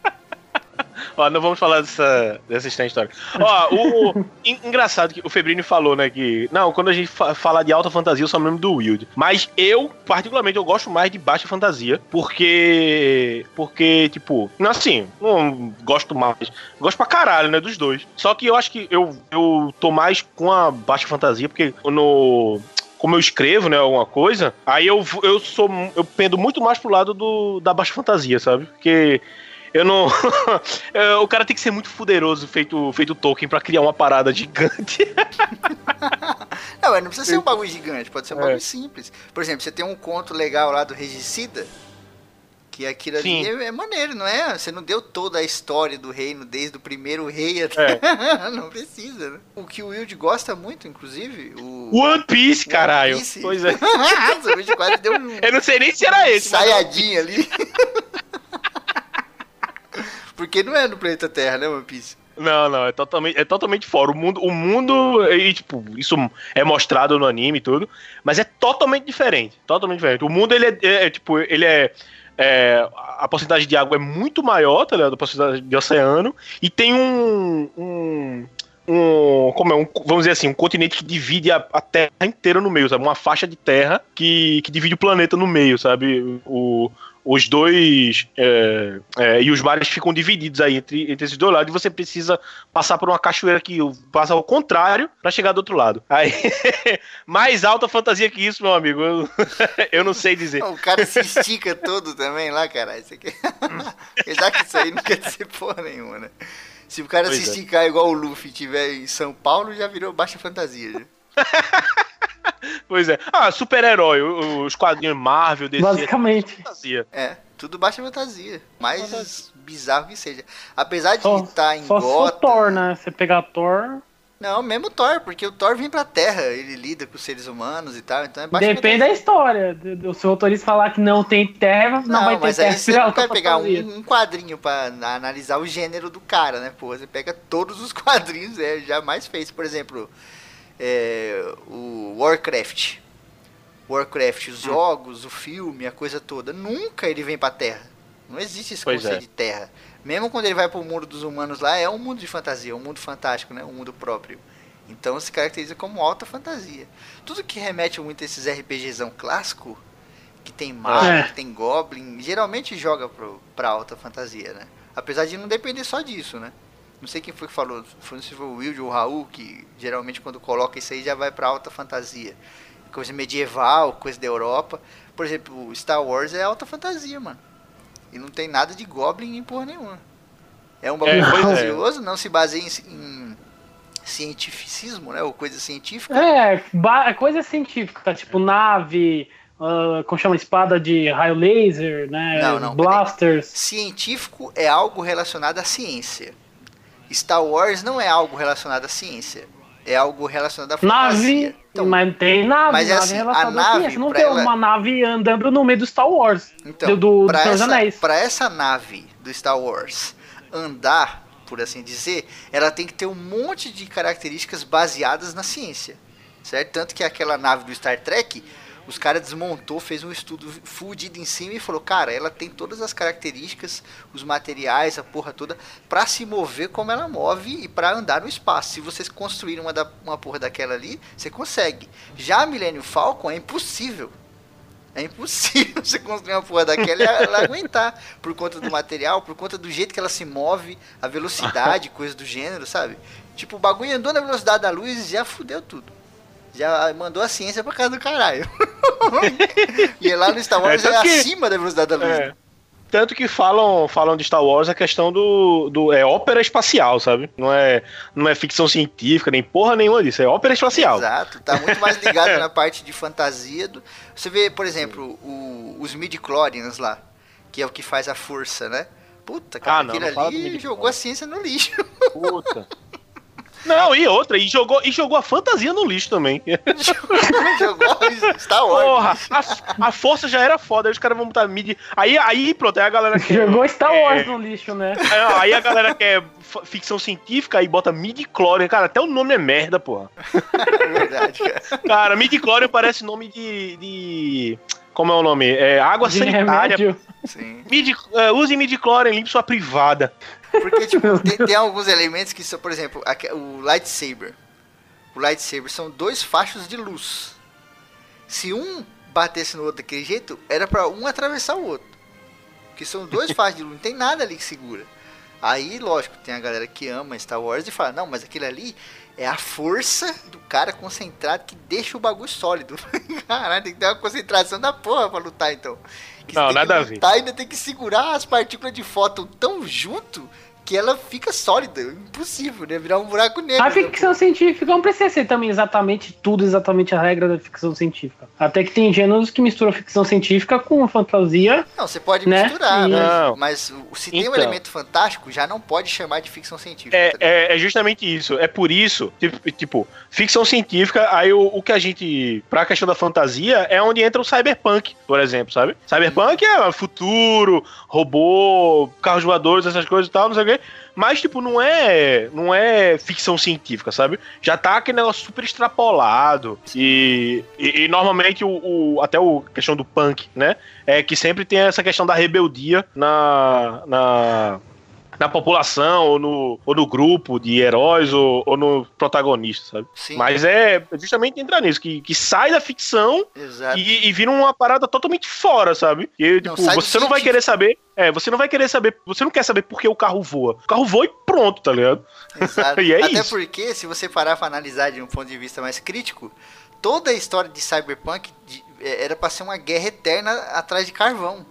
Ó, não vamos falar dessa, dessa história. Ó, o, o- [LAUGHS] en- engraçado que o Febrini falou, né, que não, quando a gente fa fala de alta fantasia, eu só me lembro do Wild. Mas eu, particularmente, eu gosto mais de baixa fantasia, porque porque tipo, não assim, não gosto mais, gosto pra caralho, né, dos dois. Só que eu acho que eu eu tô mais com a baixa fantasia porque no como eu escrevo, né, alguma coisa, aí eu, eu sou eu pendo muito mais pro lado do, da baixa fantasia, sabe? Porque eu não. [LAUGHS] o cara tem que ser muito fuderoso, feito, feito Tolkien, pra criar uma parada gigante. [LAUGHS] não, mas não precisa ser um bagulho gigante, pode ser um é. bagulho simples. Por exemplo, você tem um conto legal lá do Regicida, que aquilo ali é, é, maneiro, não é? Você não deu toda a história do reino, desde o primeiro rei até. É. [LAUGHS] não precisa, né? O que o Wild gosta muito, inclusive. O One Piece, caralho. One Piece. Pois é. o quase deu um. Eu não sei nem se era esse. Saiadinho ali. Porque não é no planeta Terra, né, One Piece? Não, não, é totalmente, é totalmente fora. O mundo, o mundo e, tipo, isso é mostrado no anime e tudo, mas é totalmente diferente. Totalmente diferente. O mundo, ele é, é, é tipo, ele é, é, A porcentagem de água é muito maior, tá ligado? A porcentagem de oceano. E tem um. um um, como é, um, vamos dizer assim, um continente que divide a, a, Terra inteira no meio, sabe? Uma faixa de terra que, que divide o planeta no meio, sabe? O, os dois é, é, e os mares ficam divididos aí entre, entre esses dois lados e você precisa passar por uma cachoeira que passa ao contrário para chegar do outro lado. Aí, [LAUGHS] mais alta fantasia que isso, meu amigo, eu, [LAUGHS] eu não sei dizer. O cara se estica todo também lá, cara. Isso aqui... [LAUGHS] Já que isso aí não quer dizer porra nenhuma, né? Se o cara pois se é. esticar igual o Luffy tiver em São Paulo, já virou baixa fantasia. Já. [LAUGHS] pois é. Ah, super-herói, os quadrinhos Marvel, DC. Basicamente. Fantasia. É, tudo baixa fantasia. Mais fantasia. bizarro que seja. Apesar de estar em só Gotham... Thor, né? Você pegar Thor... Não, mesmo Thor, porque o Thor vem pra Terra, ele lida com os seres humanos e tal, então é Depende da história. O seu autorista falar que não tem Terra, não, não vai ter mas Terra. Aí você não [LAUGHS] pegar um, um, quadrinho pra analisar o gênero do cara, né? Pô, você pega todos os [LAUGHS] quadrinhos, é, jamais fez. Por exemplo, é, o Warcraft. Warcraft, os hum. jogos, o filme, a coisa toda. Nunca ele vem pra Terra. Não existe esse pois conceito é. de Terra. Mesmo quando ele vai pro mundo dos humanos lá, é um mundo de fantasia, um mundo fantástico, né? Um mundo próprio. Então se caracteriza como alta fantasia. Tudo que remete muito a esses RPGzão clássico, que tem mago, é. que tem goblin, geralmente joga pro, pra alta fantasia, né? Apesar de não depender só disso, né? Não sei quem foi que falou, foi, se foi o Will ou o Raul, que geralmente quando coloca isso aí já vai para alta fantasia. Coisa medieval, coisa da Europa. Por exemplo, Star Wars é alta fantasia, mano. E não tem nada de Goblin nem porra nenhuma. É um bagulho é, fantasioso, é. não se baseia em, em cientificismo, né? Ou coisa científica. É, é coisa científica, tá? Tipo nave, uh, como chama, espada de raio laser, né? Não, não, Blasters. Científico é algo relacionado à ciência. Star Wars não é algo relacionado à ciência. É algo relacionado à fantasia. Nave, então, mas tem nave, mas é nave assim, a nave, Não tem ela... uma nave andando no meio do Star Wars. Então, do, do, pra, essa, pra essa nave do Star Wars andar, por assim dizer, ela tem que ter um monte de características baseadas na ciência. Certo? Tanto que aquela nave do Star Trek os caras desmontou, fez um estudo fudido em cima e falou, cara, ela tem todas as características, os materiais, a porra toda, para se mover como ela move e para andar no espaço. Se vocês construírem uma, da, uma porra daquela ali, você consegue. Já a Millennium Falcon é impossível. É impossível [LAUGHS] você construir uma porra daquela e ela aguentar. Por conta do material, por conta do jeito que ela se move, a velocidade, [LAUGHS] coisa do gênero, sabe? Tipo, o bagulho andou na velocidade da luz e já fudeu tudo. Já mandou a ciência pra casa do caralho. [LAUGHS] e lá no Star Wars é, é que, acima da velocidade da luz. É. Tanto que falam, falam de Star Wars a questão do, do. É ópera espacial, sabe? Não é, não é ficção científica, nem porra nenhuma disso. É ópera espacial. Exato. Tá muito mais ligado [LAUGHS] na parte de fantasia. Do... Você vê, por exemplo, o, os midi-chlorians lá, que é o que faz a força, né? Puta, cara, ah, não, aquele não ali jogou a ciência no lixo. Puta. [LAUGHS] Não, e outra, e jogou, e jogou a fantasia no lixo também. [LAUGHS] jogou Star Wars. Porra, a, a, força já era foda, aí os caras vão botar mid. Aí, aí pronto, aí a galera que. Jogou Star Wars é, no lixo, né? É, aí a galera quer ficção científica e bota midi-chlorian. Cara, até o nome é merda, porra. [LAUGHS] É verdade, cara. Cara, midi-chlorian parece nome de, de. Como é o nome? É água de sanitária. Remédio. Sim. Midi, uh, use midi-chlorian, limpe sua privada. Porque, tipo, [LAUGHS] tem, tem, alguns elementos que são, por exemplo, o lightsaber. O lightsaber são dois fachos de luz. Se um batesse no outro daquele jeito, era para um atravessar o outro. Porque são dois [LAUGHS] fachos de luz, não tem nada ali que segura. Aí, lógico, tem a galera que ama Star Wars e fala, não, mas aquilo ali é a força do cara concentrado que deixa o bagulho sólido. [LAUGHS] Caralho, tem que ter uma concentração da porra pra lutar, então. Que Não, nada a ver. lutar, ainda tem que segurar as partículas de fóton tão junto que ela fica sólida. Impossível, né? Virar um buraco negro. A né, ficção científica não precisa ser também exatamente tudo, exatamente a regra da ficção científica. Até que tem gêneros que misturam ficção científica com fantasia. Não, você pode Né? misturar, E- mas, Não. mas o- se tem um Então. elemento fantástico, já não pode chamar de ficção científica. É, tá é, é justamente isso. É por isso, tipo, tipo, ficção científica, aí o, o que a gente. Pra questão da fantasia, é onde entra o cyberpunk, por exemplo, sabe? Cyberpunk é futuro, robô, carros voadores, essas coisas e tal, não sei o quê. Mas, tipo, não é, não é ficção científica, sabe? Já tá aquele negócio super extrapolado. E, e, e normalmente o, o- até o questão do punk, né? É que sempre tem essa questão da rebeldia na, na, na população, ou no, ou no grupo de heróis, ou, ou no protagonista, sabe? Sim, Mas é justamente entrar nisso, que, que sai da ficção e, e vira uma parada totalmente fora, sabe? E, Não, tipo, você não vai querer saber. É, você não vai querer saber. Você não quer saber por que o carro voa. O carro voa e pronto, tá ligado? Exato. [LAUGHS] E é Até isso. porque, se você parar pra analisar de um ponto de vista mais crítico, toda a história de Cyberpunk de- é- era pra ser uma guerra eterna atrás de carvão.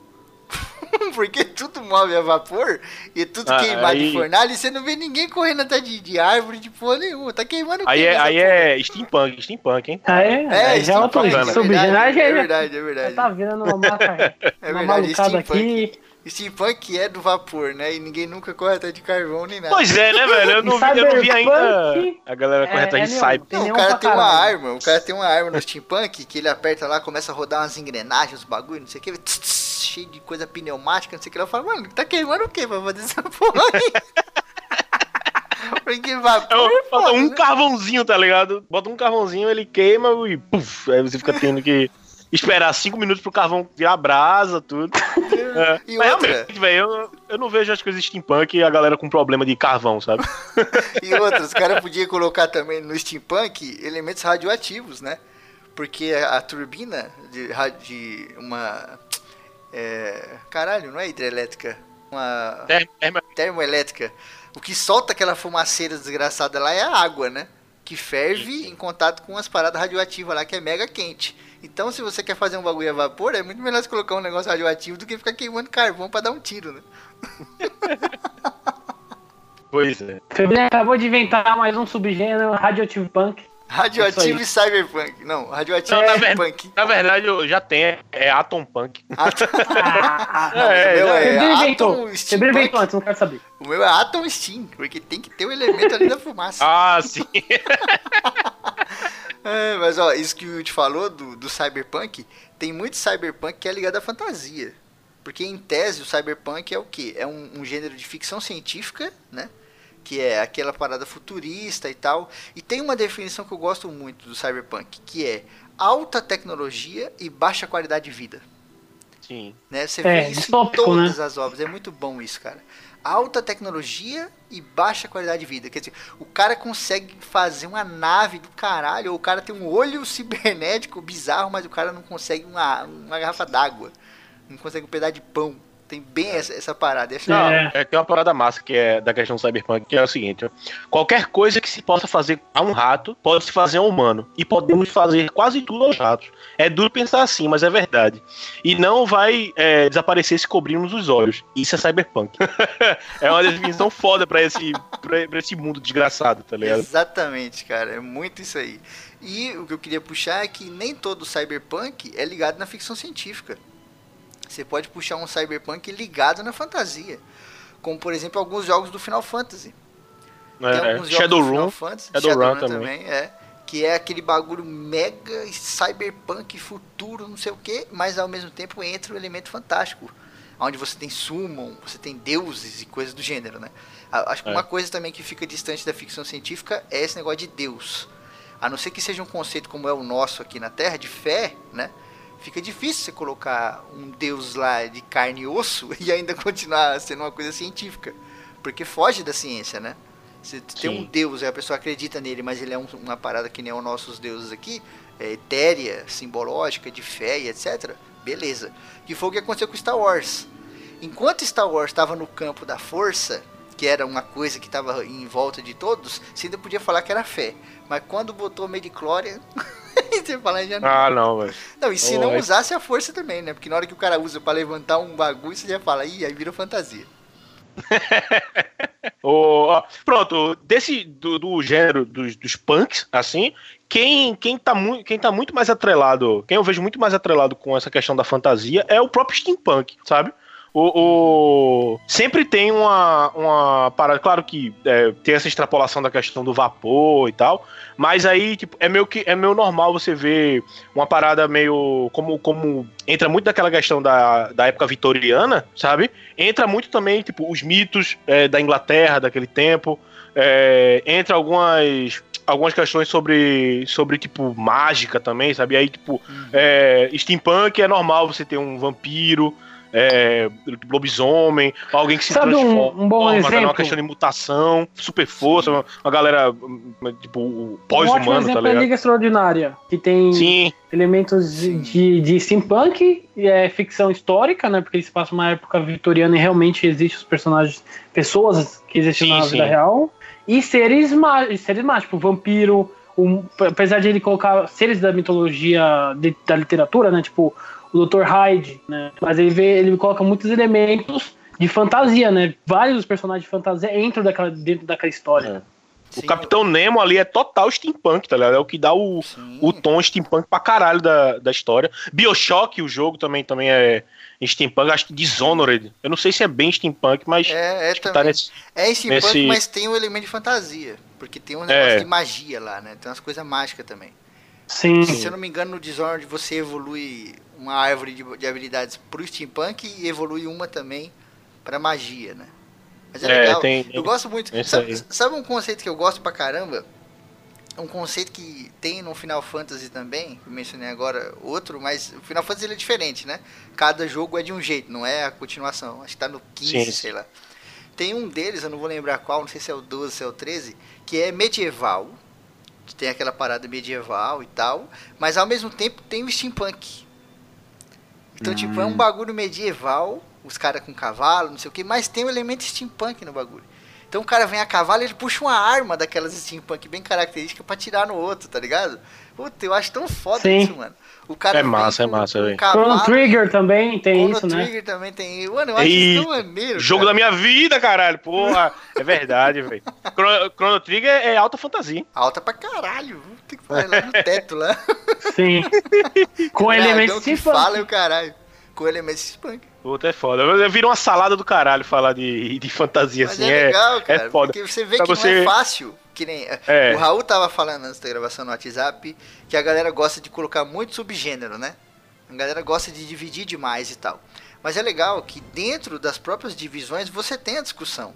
[LAUGHS] porque tudo move a vapor e é tudo Ah, queimado aí- em fornalha e você não vê ninguém correndo atrás de, de árvore de porra nenhuma. Tá queimando Aí é, nessa aí é steampunk, steampunk, hein? Ah, é? É, Aí já é outro é subgênero. é já- verdade, é verdade. tá virando uma marca. [LAUGHS] É uma verdade, steampunk. aqui. Steampunk é do vapor, né? E ninguém nunca corre atrás de carvão nem nada. Pois é, né, velho? Eu não, vi, eu não vi ainda a galera é- correta é de cyber. Não, o cara tem uma caralho. arma, o cara tem uma arma no steampunk que ele aperta lá, começa a rodar umas engrenagens, uns bagulho, não sei o que, tss, tss, cheio de coisa pneumática, não sei o que. Ela fala, mano, tá queimando o que pra fazer essa [LAUGHS] porra aí? Porque vapor Eu, é bota um né? carvãozinho, tá ligado? Bota um carvãozinho, ele queima e puf, aí você fica tendo que esperar cinco minutos pro carvão virar brasa, tudo. É. E Mas outra? realmente, velho, eu, eu não vejo as coisas steampunk e a galera com problema de carvão, sabe? [LAUGHS] E outra, os caras podiam colocar também no steampunk elementos radioativos, né? Porque a, a turbina de, de uma. É, caralho, não é hidrelétrica? Uma Termo- termo- termoelétrica. O que solta aquela fumaceira desgraçada lá é a água, né? Que ferve em contato com as paradas radioativas lá, que é mega quente. Então, se você quer fazer um bagulho a vapor, é muito melhor você colocar um negócio radioativo do que ficar queimando carvão pra dar um tiro, né? [LAUGHS] Pois é. Febril acabou de inventar mais um subgênero, Radioactive Punk. Radioativo e Isso cyberpunk. Não, radioativo Não, e na, ver- punk. na verdade, eu já tenho, é Atom Punk. Ah, [LAUGHS] tá. Ah, Não, É, o meu é Febril Atom Steampunk. inventou antes, não quero saber. O meu é Atom Steam, porque tem que ter o elemento ali da fumaça. [LAUGHS] Ah, sim. [LAUGHS] É, mas ó, isso que o Will te falou do, do cyberpunk, tem muito cyberpunk que é ligado à fantasia. Porque em tese o cyberpunk é o quê? É um, um gênero de ficção científica, né? Que é aquela parada futurista e tal. E tem uma definição que eu gosto muito do cyberpunk, que é alta tecnologia e baixa qualidade de vida. Sim. Né? Você É, vê isso em distópico, todas as obras. É muito bom isso, cara. Alta tecnologia e baixa qualidade de vida. Quer dizer, o cara consegue fazer uma nave do caralho, ou o cara tem um olho [LAUGHS] cibernético bizarro, mas o cara não consegue uma, uma garrafa d'água. Não consegue um pedaço de pão. Tem bem essa, essa parada. Essa- Não, É. é, tem uma parada massa que é da questão do cyberpunk, que é o seguinte: ó. qualquer coisa que se possa fazer a um rato, pode se fazer a um humano. E podemos fazer quase tudo aos ratos. É duro pensar assim, mas é verdade. E não vai é, desaparecer se cobrirmos os olhos. Isso é cyberpunk. [LAUGHS] é uma definição foda pra esse, pra, pra esse mundo desgraçado, tá ligado? Exatamente, cara. É muito isso aí. E o que eu queria puxar é que nem todo cyberpunk é ligado na ficção científica. Você pode puxar um cyberpunk ligado na fantasia. Como, por exemplo, alguns jogos do Final Fantasy. Tem É, alguns jogos do Final Shadowrun. Fantasy, Shadowrun Shadowrun também. é. Que é aquele bagulho mega cyberpunk futuro, não sei o que, mas ao mesmo tempo entra o elemento fantástico. Onde você tem summon, você tem deuses e coisas do gênero, né? Acho que É. uma coisa também que fica distante da ficção científica é esse negócio de Deus. A não ser que seja um conceito como é o nosso aqui na Terra, de fé, né? Fica difícil você colocar um Deus lá de carne e osso [LAUGHS] e ainda continuar sendo uma coisa científica. Porque foge da ciência, né? Você tem um. Deus, a pessoa acredita nele, mas ele é um- uma parada que nem os nossos deuses aqui, é etérea, simbológica, de fé e etc. Beleza. Que foi o que aconteceu com Star Wars. Enquanto Star Wars estava no campo da força, que era uma coisa que estava em volta de todos, você ainda podia falar que era fé. Mas quando botou Mediclorian, [LAUGHS] [LAUGHS] você fala já não. Ah, não, velho. Não, e se Oh, não usasse a força também, né? Porque na hora que o cara usa pra levantar um bagulho, você já fala, ih, aí vira fantasia. [LAUGHS] Ó, pronto, desse do, do gênero dos, dos punks, assim, quem, quem, tá muito, quem tá muito mais atrelado, quem eu vejo muito mais atrelado com essa questão da fantasia é o próprio steampunk, sabe? O, o- sempre tem uma, uma parada, claro que é, tem essa extrapolação da questão do vapor e tal, mas aí tipo, é meio que é meio normal você ver uma parada meio como como entra muito daquela questão da, da época vitoriana, sabe? Entra muito também tipo os mitos é, da Inglaterra daquele tempo, é, entra algumas algumas questões sobre sobre tipo mágica também, sabe? Aí tipo é, steampunk é normal você ter um vampiro é, lobisomem, alguém que se Sabe um- transforma, um bom né? exemplo? uma questão de mutação, super força, uma, uma galera hum, tipo um pós-humano, tá exemplo é a ligado? Liga Extraordinária, que tem Sim, elementos de, de, de steampunk, e é ficção histórica, né? Porque eles passam uma época vitoriana e realmente existem os personagens, pessoas que existem Sim, na sim. vida real. E seres mágicos, seres mágicos, tipo vampiro, um, apesar de ele colocar seres da mitologia de- da literatura, né? Tipo o Dr. Hyde, né? Mas ele vê, ele coloca muitos elementos de fantasia, né? Vários personagens de fantasia entram daquela, dentro daquela história. o Capitão Nemo ali é total steampunk, tá ligado? É o que dá o, Sim. o tom steampunk pra caralho da, da história. Bioshock, o jogo também, também é steampunk, acho que Dishonored. Eu não sei se é bem steampunk, mas É, é acho que tá também. nesse. É steampunk, nesse- mas tem um elemento de fantasia. Porque tem um negócio É. de magia lá, né? Tem umas coisas mágicas também. Sim. Se eu não me engano, no Dishonored você evolui uma árvore de, de habilidades pro steampunk e evolui uma também pra magia, né? Mas é, É, legal. tem- Eu gosto muito. Sabe, sabe um conceito que eu gosto pra caramba? Um conceito que tem no Final Fantasy também, que eu mencionei agora outro, mas o Final Fantasy é diferente, né? Cada jogo é de um jeito, não é a continuação. Acho que tá no 15, Sim. sei lá. Tem um deles, eu não vou lembrar qual, não sei se é o 12, se é o 13, que é medieval. Tem aquela parada medieval e tal, mas ao mesmo tempo tem o steampunk. Então, tipo, é um bagulho medieval, os caras com cavalo, não sei o que, mas tem o elemento steampunk no bagulho. Então o cara vem a cavalo e ele puxa uma arma daquelas steampunk bem característica pra tirar no outro, tá ligado? Puta, eu acho tão foda Sim. isso, mano. O cara É massa, é massa, um velho. Chrono Trigger também tem Chrono isso, né? Trigger também tem. Mano, eu acho Ei, isso tão maneiro. Jogo da cara. minha vida, caralho. Porra, é verdade, velho. Chrono, Chrono Trigger é alta fantasia. Alta pra caralho. Tem que falar lá no teto lá. Sim. Com elementos que fala é o caralho. Com elementos steampunk. Puta, é foda. Vira uma salada do caralho falar de, de fantasia Mas assim. é legal, cara. é foda. Porque você vê Pra que não você- é fácil. Que nem. É. O Raul tava falando antes da gravação no WhatsApp que a galera gosta de colocar muito subgênero, né? A galera gosta de dividir demais e tal. Mas é legal que dentro das próprias divisões você tem a discussão.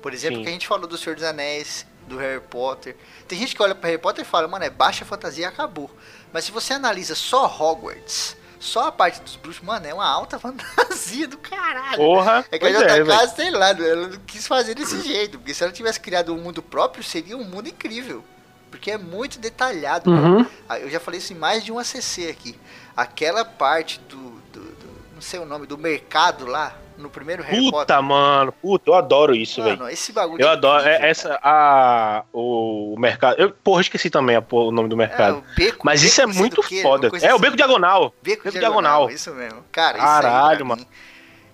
Por exemplo, Sim. que a gente falou do Senhor dos Anéis, do Harry Potter. Tem gente que olha pra Harry Potter e fala, mano, é baixa fantasia e acabou. Mas se você analisa só Hogwarts, só a parte dos bruxos, mano, é uma alta [LAUGHS] fantasia do caralho. Porra. É que a é, JK, velho. sei lá, ela não quis fazer desse jeito. Porque se ela tivesse criado um mundo próprio, seria um mundo incrível. Porque é muito detalhado. Uhum. Ah, Eu já falei isso em mais de um ACC aqui. Aquela parte do, do- do- não sei o nome, do mercado lá, no primeiro Harry Puta, Potter. mano. Puta, eu adoro isso, velho. Esse bagulho Eu é adoro. incrível, É, essa, a, o mercado. Eu, porra, esqueci também a o nome do. É, mercado. o beco, Mas isso é muito foda. É, o assim. beco diagonal. Beco, Beco diagonal, diagonal. isso mesmo. Cara, Caralho, isso aí mano. mim,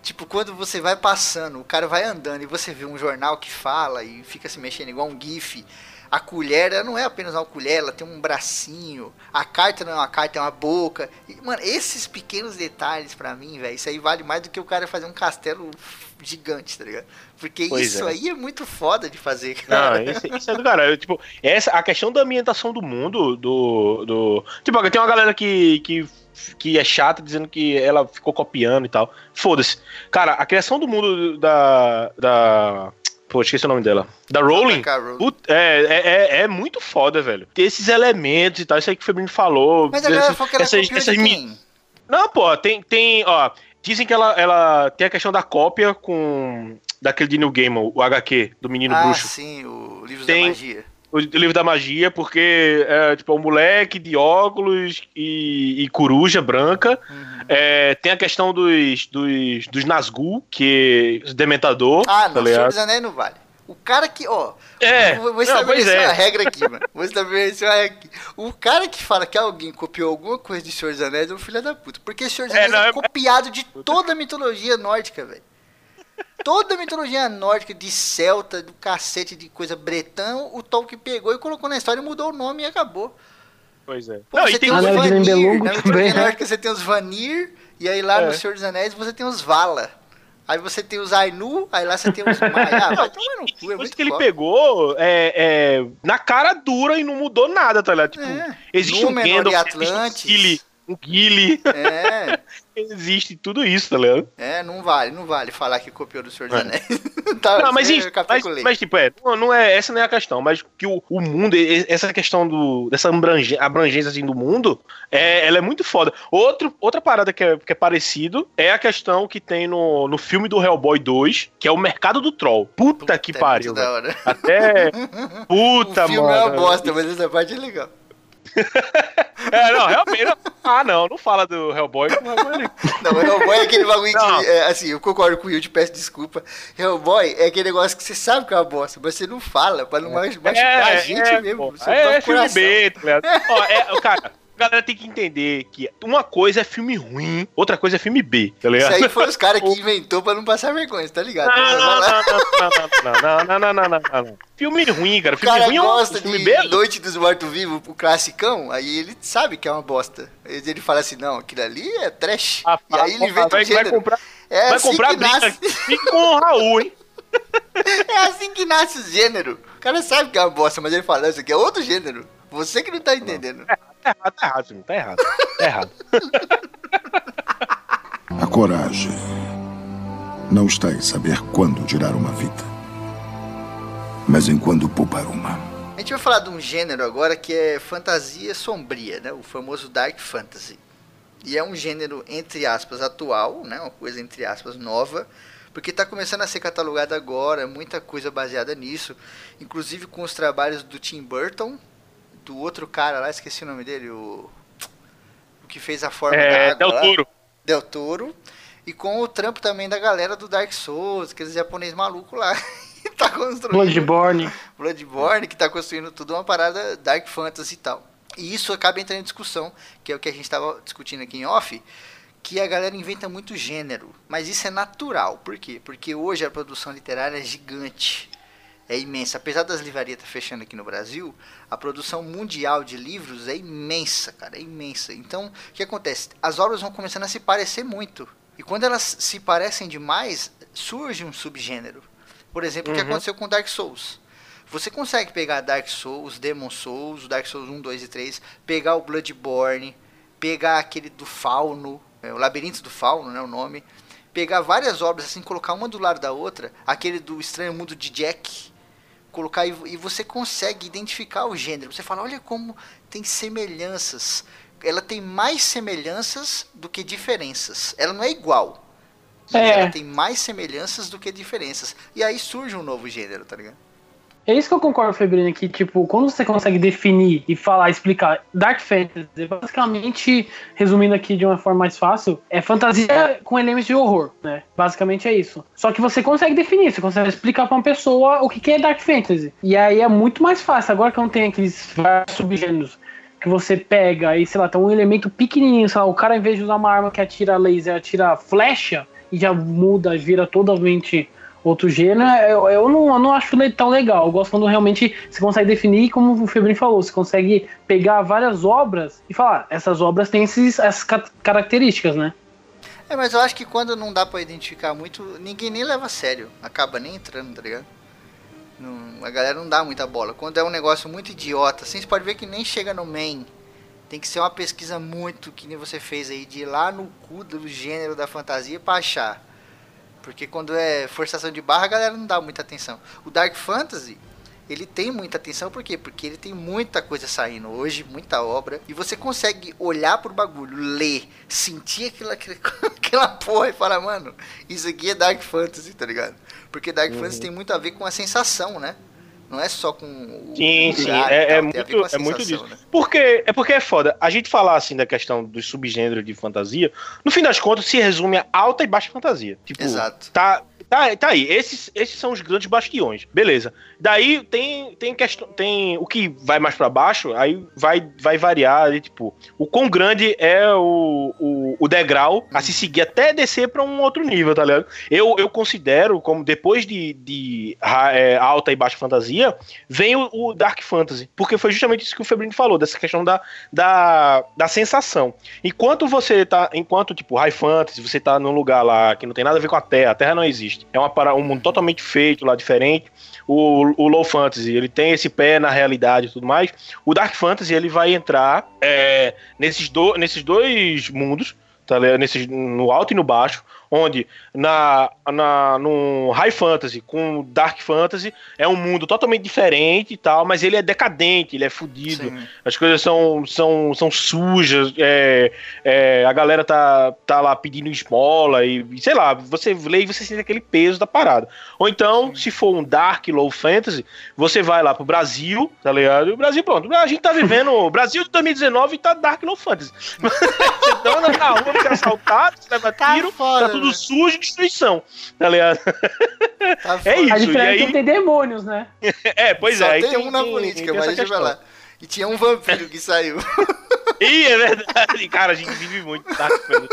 Tipo, quando você vai passando, o cara vai andando e você vê um jornal que fala e fica se mexendo igual um gif. A colher, ela não é apenas uma colher, ela tem um bracinho. A carta não é uma carta, é uma boca. E, mano, esses pequenos detalhes pra mim, velho, isso aí vale mais do que o cara fazer um castelo gigante, tá ligado? Porque Pois isso é. aí é muito foda de fazer, Não, cara. isso, isso é do caralho. Tipo, essa, a questão da ambientação do mundo, do. do tipo, tem uma galera que, que, que é chata dizendo que ela ficou copiando e tal. Foda-se. Cara, a criação do mundo da. da pô, esqueci o nome dela. Da Rowling. É, é, é, é muito foda, velho. Ter esses elementos e tal, isso aí que o Febrinho falou. Mas a galera falou que ela essas- essas mi-? Não, pô, tem, tem, ó. Dizem que ela, ela tem a questão da cópia com. Daquele de New Game, o HQ, do menino ah, bruxo. sim, o livro Tem- da magia. O livro da magia, porque é tipo um moleque de óculos e, e coruja branca. Uhum. É, tem a questão dos, dos, dos Nazgûl, que. Dementador. Ah, tá não? Senhor dos Anéis não vale. O cara que, ó, É, vou, vou não, estabelecer pois é. uma regra aqui, mano. Vou estabelecer uma regra aqui. O cara que fala que alguém copiou alguma coisa de Senhor dos Anéis é um filho da puta. Porque Senhor dos É, Anéis não, é, é- copiado de toda a mitologia nórdica, velho. Toda a mitologia nórdica, de celta, do cacete, de coisa bretão, o Tolkien pegou e colocou na história, mudou o nome e acabou. Pois é. Pô, Não, você e tem tem os Vanir, na mitologia né? nórdica você tem os Vanir, e aí lá É. no Senhor dos Anéis você tem os Vala. Aí você tem os Ainu, aí lá você tem os Maia. Ah, vai tomar no cu, é muito que ele foda. pegou é, é, na cara dura e não mudou nada, tá ligado? Tipo, É. existe Númenor um Gandalf, e existe um. Um Gilly, É, [LAUGHS] existe tudo isso, tá ligado? é, não vale, não vale falar que copiou do Senhor dos Anéis. [LAUGHS] tá, Não, mas, é isso, mas, mas, tipo, é, não, não é, essa não é a questão, mas que o, o mundo, essa questão do, dessa abrangência assim, do mundo, é, ela é muito foda. Outro, outra parada que é, que é parecido é a questão que tem no, no filme do Hellboy 2, que é o mercado do troll. Puta, que é pariu. Até. [LAUGHS] Puta, o filme mano. é uma bosta, mas essa parte é legal. É, não, realmente. não- Ah, não, não fala do Hellboy. que o Hellboy é- Não, Hellboy é aquele bagulho Não. que, é, assim, eu concordo com o Will, te peço desculpa. Hellboy é aquele negócio que você sabe que é uma bosta, mas você não fala, pra não mais machucar a gente é, mesmo. pô. É, é o filme. B, tá ligado? Ó, é, cara, a galera tem que entender que uma coisa é filme ruim, outra coisa é filme B, tá ligado? Isso aí foi os caras que inventou pra não passar vergonha, tá ligado? Não, não, não, não, não, não, não, não, Filme ruim, cara. Filme ruim gosta é um filme de B? Noite dos Mortos-Vivos, o classicão, aí ele sabe que é uma bosta. Ele fala assim, não, aquilo ali é trash. E aí ele inventa vai, gênero. vai comprar, vai comprar briga com o Raul, hein? É assim que nasce o gênero. O cara sabe que é uma bosta, mas ele fala, isso aqui é outro gênero. Você que não tá entendendo. Tá errado, tá errado, filho, tá errado. Tá errado. [LAUGHS] A coragem não está em saber quando tirar uma vida, mas em quando poupar uma. A gente vai falar de um gênero agora que é fantasia sombria, né? O famoso Dark Fantasy. E é um gênero, entre aspas, atual, né? Uma coisa, entre aspas, nova. Porque está começando a ser catalogado agora, muita coisa baseada nisso. Inclusive com os trabalhos do Tim Burton, do outro cara lá, esqueci o nome dele, o... O que fez a forma da É, água Del lá. Toro. Del Toro. E com o trampo também da galera do Dark Souls, aqueles japonês maluco lá. [LAUGHS] que tá construindo... Bloodborne. Bloodborne, que tá construindo tudo uma parada Dark Fantasy e tal. E isso acaba entrando em discussão, que é o que a gente estava discutindo aqui em off, que a galera inventa muito gênero. Mas isso é natural. Por quê? Porque hoje a produção literária é gigante. É imensa. Apesar das livrarias estar fechando aqui no Brasil, a produção mundial de livros é imensa, cara. É imensa. Então, o que acontece? As obras vão começando a se parecer muito. E quando elas se parecem demais, surge um subgênero. Por exemplo, o que Uhum. aconteceu com Dark Souls. Você consegue pegar Dark Souls, Demon Souls, Dark Souls 1, 2 e 3, pegar o Bloodborne, pegar aquele do Fauno, é, o Labirinto do Fauno, né, o nome, pegar várias obras assim, colocar uma do lado da outra, aquele do Estranho Mundo de Jack, colocar e, e você consegue identificar o gênero. Você fala, olha como tem semelhanças. Ela tem mais semelhanças do que diferenças. Ela não é igual. É. ela tem mais semelhanças do que diferenças. E aí surge um novo gênero, tá ligado? É isso que eu concordo, Febrina, que, tipo, quando você consegue definir e falar, explicar Dark Fantasy, basicamente, resumindo aqui de uma forma mais fácil, é fantasia com elementos de horror, né? Basicamente é isso. Só que você consegue definir, você consegue explicar pra uma pessoa o que é Dark Fantasy. E aí é muito mais fácil. Agora que não tem aqueles subgêneros que você pega e, sei lá, tem um elemento pequenininho, sei lá, o cara, ao invés de usar uma arma que atira laser, atira flecha e já muda, vira totalmente outro gênero, eu, eu, não, eu não acho tão legal. Eu gosto quando realmente você consegue definir, como o Febrinho falou, você consegue pegar várias obras e falar, essas obras têm esses, essas ca- características, né? É, mas eu acho que quando não dá pra identificar muito, ninguém nem leva a sério. Acaba nem entrando, tá ligado? Não- a galera não dá muita bola. Quando é um negócio muito idiota, assim, você pode ver que nem chega no main. Tem que ser uma pesquisa muito, que nem você fez aí, de ir lá no cu do gênero da fantasia pra achar. Porque quando é forçação de barra, a galera não dá muita atenção. O Dark Fantasy, ele tem muita atenção, por quê? Porque ele tem muita coisa saindo hoje, muita obra, e você consegue olhar pro bagulho, ler, sentir aquela, [LAUGHS] aquela porra e falar, mano, isso aqui é Dark Fantasy, tá ligado? Porque Dark Fantasy tem muito a ver com a sensação, né? Não é só com o Sim, sim, é, é muito, é muito disso. né? Porque, é porque é foda. A gente falar assim da questão dos subgêneros de fantasia, no fim das contas se resume a alta e baixa fantasia. Tipo, Exato. Tá, tá, tá aí. Esses, esses são os grandes bastiões. Beleza. Daí tem, tem questão. Tem o que vai mais pra baixo, aí vai, vai variar ali, tipo, o quão grande é o, o, o degrau a se seguir até descer pra um outro nível, tá ligado? Eu, eu considero como depois de, de é, alta e baixa fantasia, vem o, o Dark Fantasy. Porque foi justamente isso que o Febrino falou, dessa questão da, da, da sensação. Enquanto você tá. Enquanto, tipo, High Fantasy, você tá num lugar lá que não tem nada a ver com a Terra, a Terra não existe. É uma, um mundo totalmente feito lá, diferente. O, o Low Fantasy, ele tem esse pé na realidade e tudo mais. O Dark Fantasy, ele vai entrar é, nesses, do, nesses dois mundos, tá? Nesses, no alto e no baixo, onde na, na, no High Fantasy com Dark Fantasy é um mundo totalmente diferente e tal, mas ele é decadente, ele é fudido. Sim. As coisas são, são, são sujas, é, é, a galera tá, tá lá pedindo esmola e, sei lá, você lê e você sente aquele peso da parada. Ou então, se for um Dark Low Fantasy, você vai lá pro Brasil, tá ligado? E o Brasil, pronto. A gente tá vivendo. O Brasil de 2019 tá Dark Low Fantasy. [LAUGHS] você anda na rua, você é assaltado, você leva Tá tiro, foda, tá tudo sujo e destruição, tá ligado? [LAUGHS] Tá É. A isso. e diferença é aí- que tem demônios, né? [LAUGHS] É, pois Só é. aí tem, um na política, tem mas deixa eu falar. E tinha um vampiro que saiu. [LAUGHS] Ih, é verdade. Cara, a gente vive muito Brasil.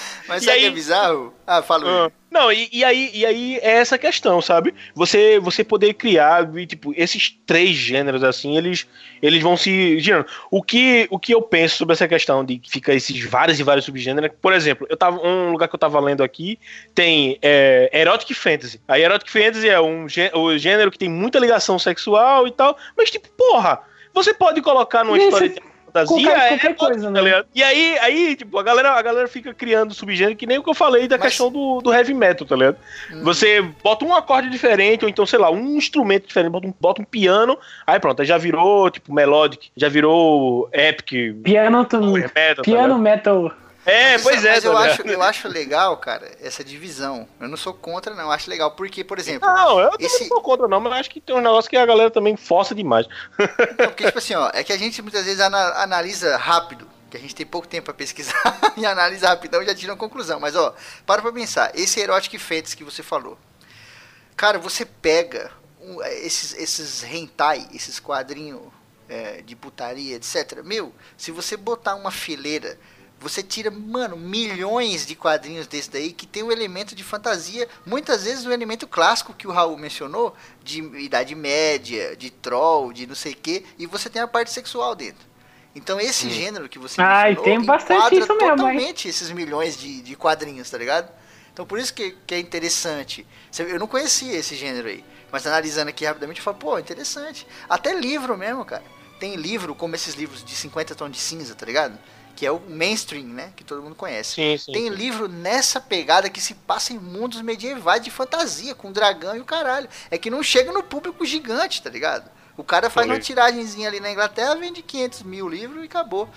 [LAUGHS] Mas E sabe o que é aí- bizarro? Ah, fala Ah, aí. Não, e, e aí, e aí é essa questão, sabe? Você você poder criar, tipo, esses três gêneros assim, eles eles vão se girando. O que o que eu penso sobre essa questão de que fica esses vários e vários subgêneros, por exemplo, eu tava um lugar que eu tava lendo aqui tem é, erotic fantasy. A erotic fantasy é um gênero que tem muita ligação sexual e tal, mas tipo, porra, você pode colocar numa Isso, história de fantasia, qualquer- é qualquer erótico, coisa, tá né? ligado? E aí, aí, tipo, a galera, a galera fica criando subgênero que nem o que eu falei da Mas- questão do, do heavy metal, tá ligado? Hum. Você bota um acorde diferente, ou então, sei lá, um instrumento diferente, bota um, bota um piano, aí pronto, aí já virou, tipo, melodic, já virou epic, Piano, metal, tá piano ligado? metal. É, Mas, pois é, mas eu, acho, eu acho legal, cara, essa divisão. Eu não sou contra, não. Eu acho legal. Porque, por exemplo, Não, eu Esse- não sou contra, não, mas eu acho que tem um negócio que a galera também força demais. Não, [LAUGHS] porque, tipo assim, ó, é que a gente muitas vezes ana- analisa rápido, que a gente tem pouco tempo pra pesquisar [LAUGHS] e analisa rapidão e já tira uma conclusão. Mas, ó, para pra pensar, esse Erotic Fantasy que você falou. Cara, você pega um, esses, esses hentai, esses quadrinhos é, de putaria, etc. Meu, se você botar uma fileira, você tira, mano, milhões de quadrinhos desse daí que tem um elemento de fantasia, muitas vezes o elemento clássico que o Raul mencionou, de Idade Média, de troll, de não sei o que, e você tem a parte sexual dentro. Então esse gênero que você Ah, e mencionou tem bastante isso mesmo, hein? totalmente esses milhões de, de quadrinhos, tá ligado? Então por isso que, que é interessante. Eu não conhecia esse gênero aí, mas analisando aqui rapidamente eu falo, pô, interessante. Até livro mesmo, cara. Tem livro como esses livros de 50 tons de cinza, tá ligado? Que é o mainstream, né? Que todo mundo conhece. Sim, sim. Tem livro nessa pegada que se passa em mundos medievais de fantasia, com dragão e o caralho. É que não chega no público gigante, tá ligado? O cara faz Sim. uma tiragenzinha ali na Inglaterra, vende 500 mil livros e acabou.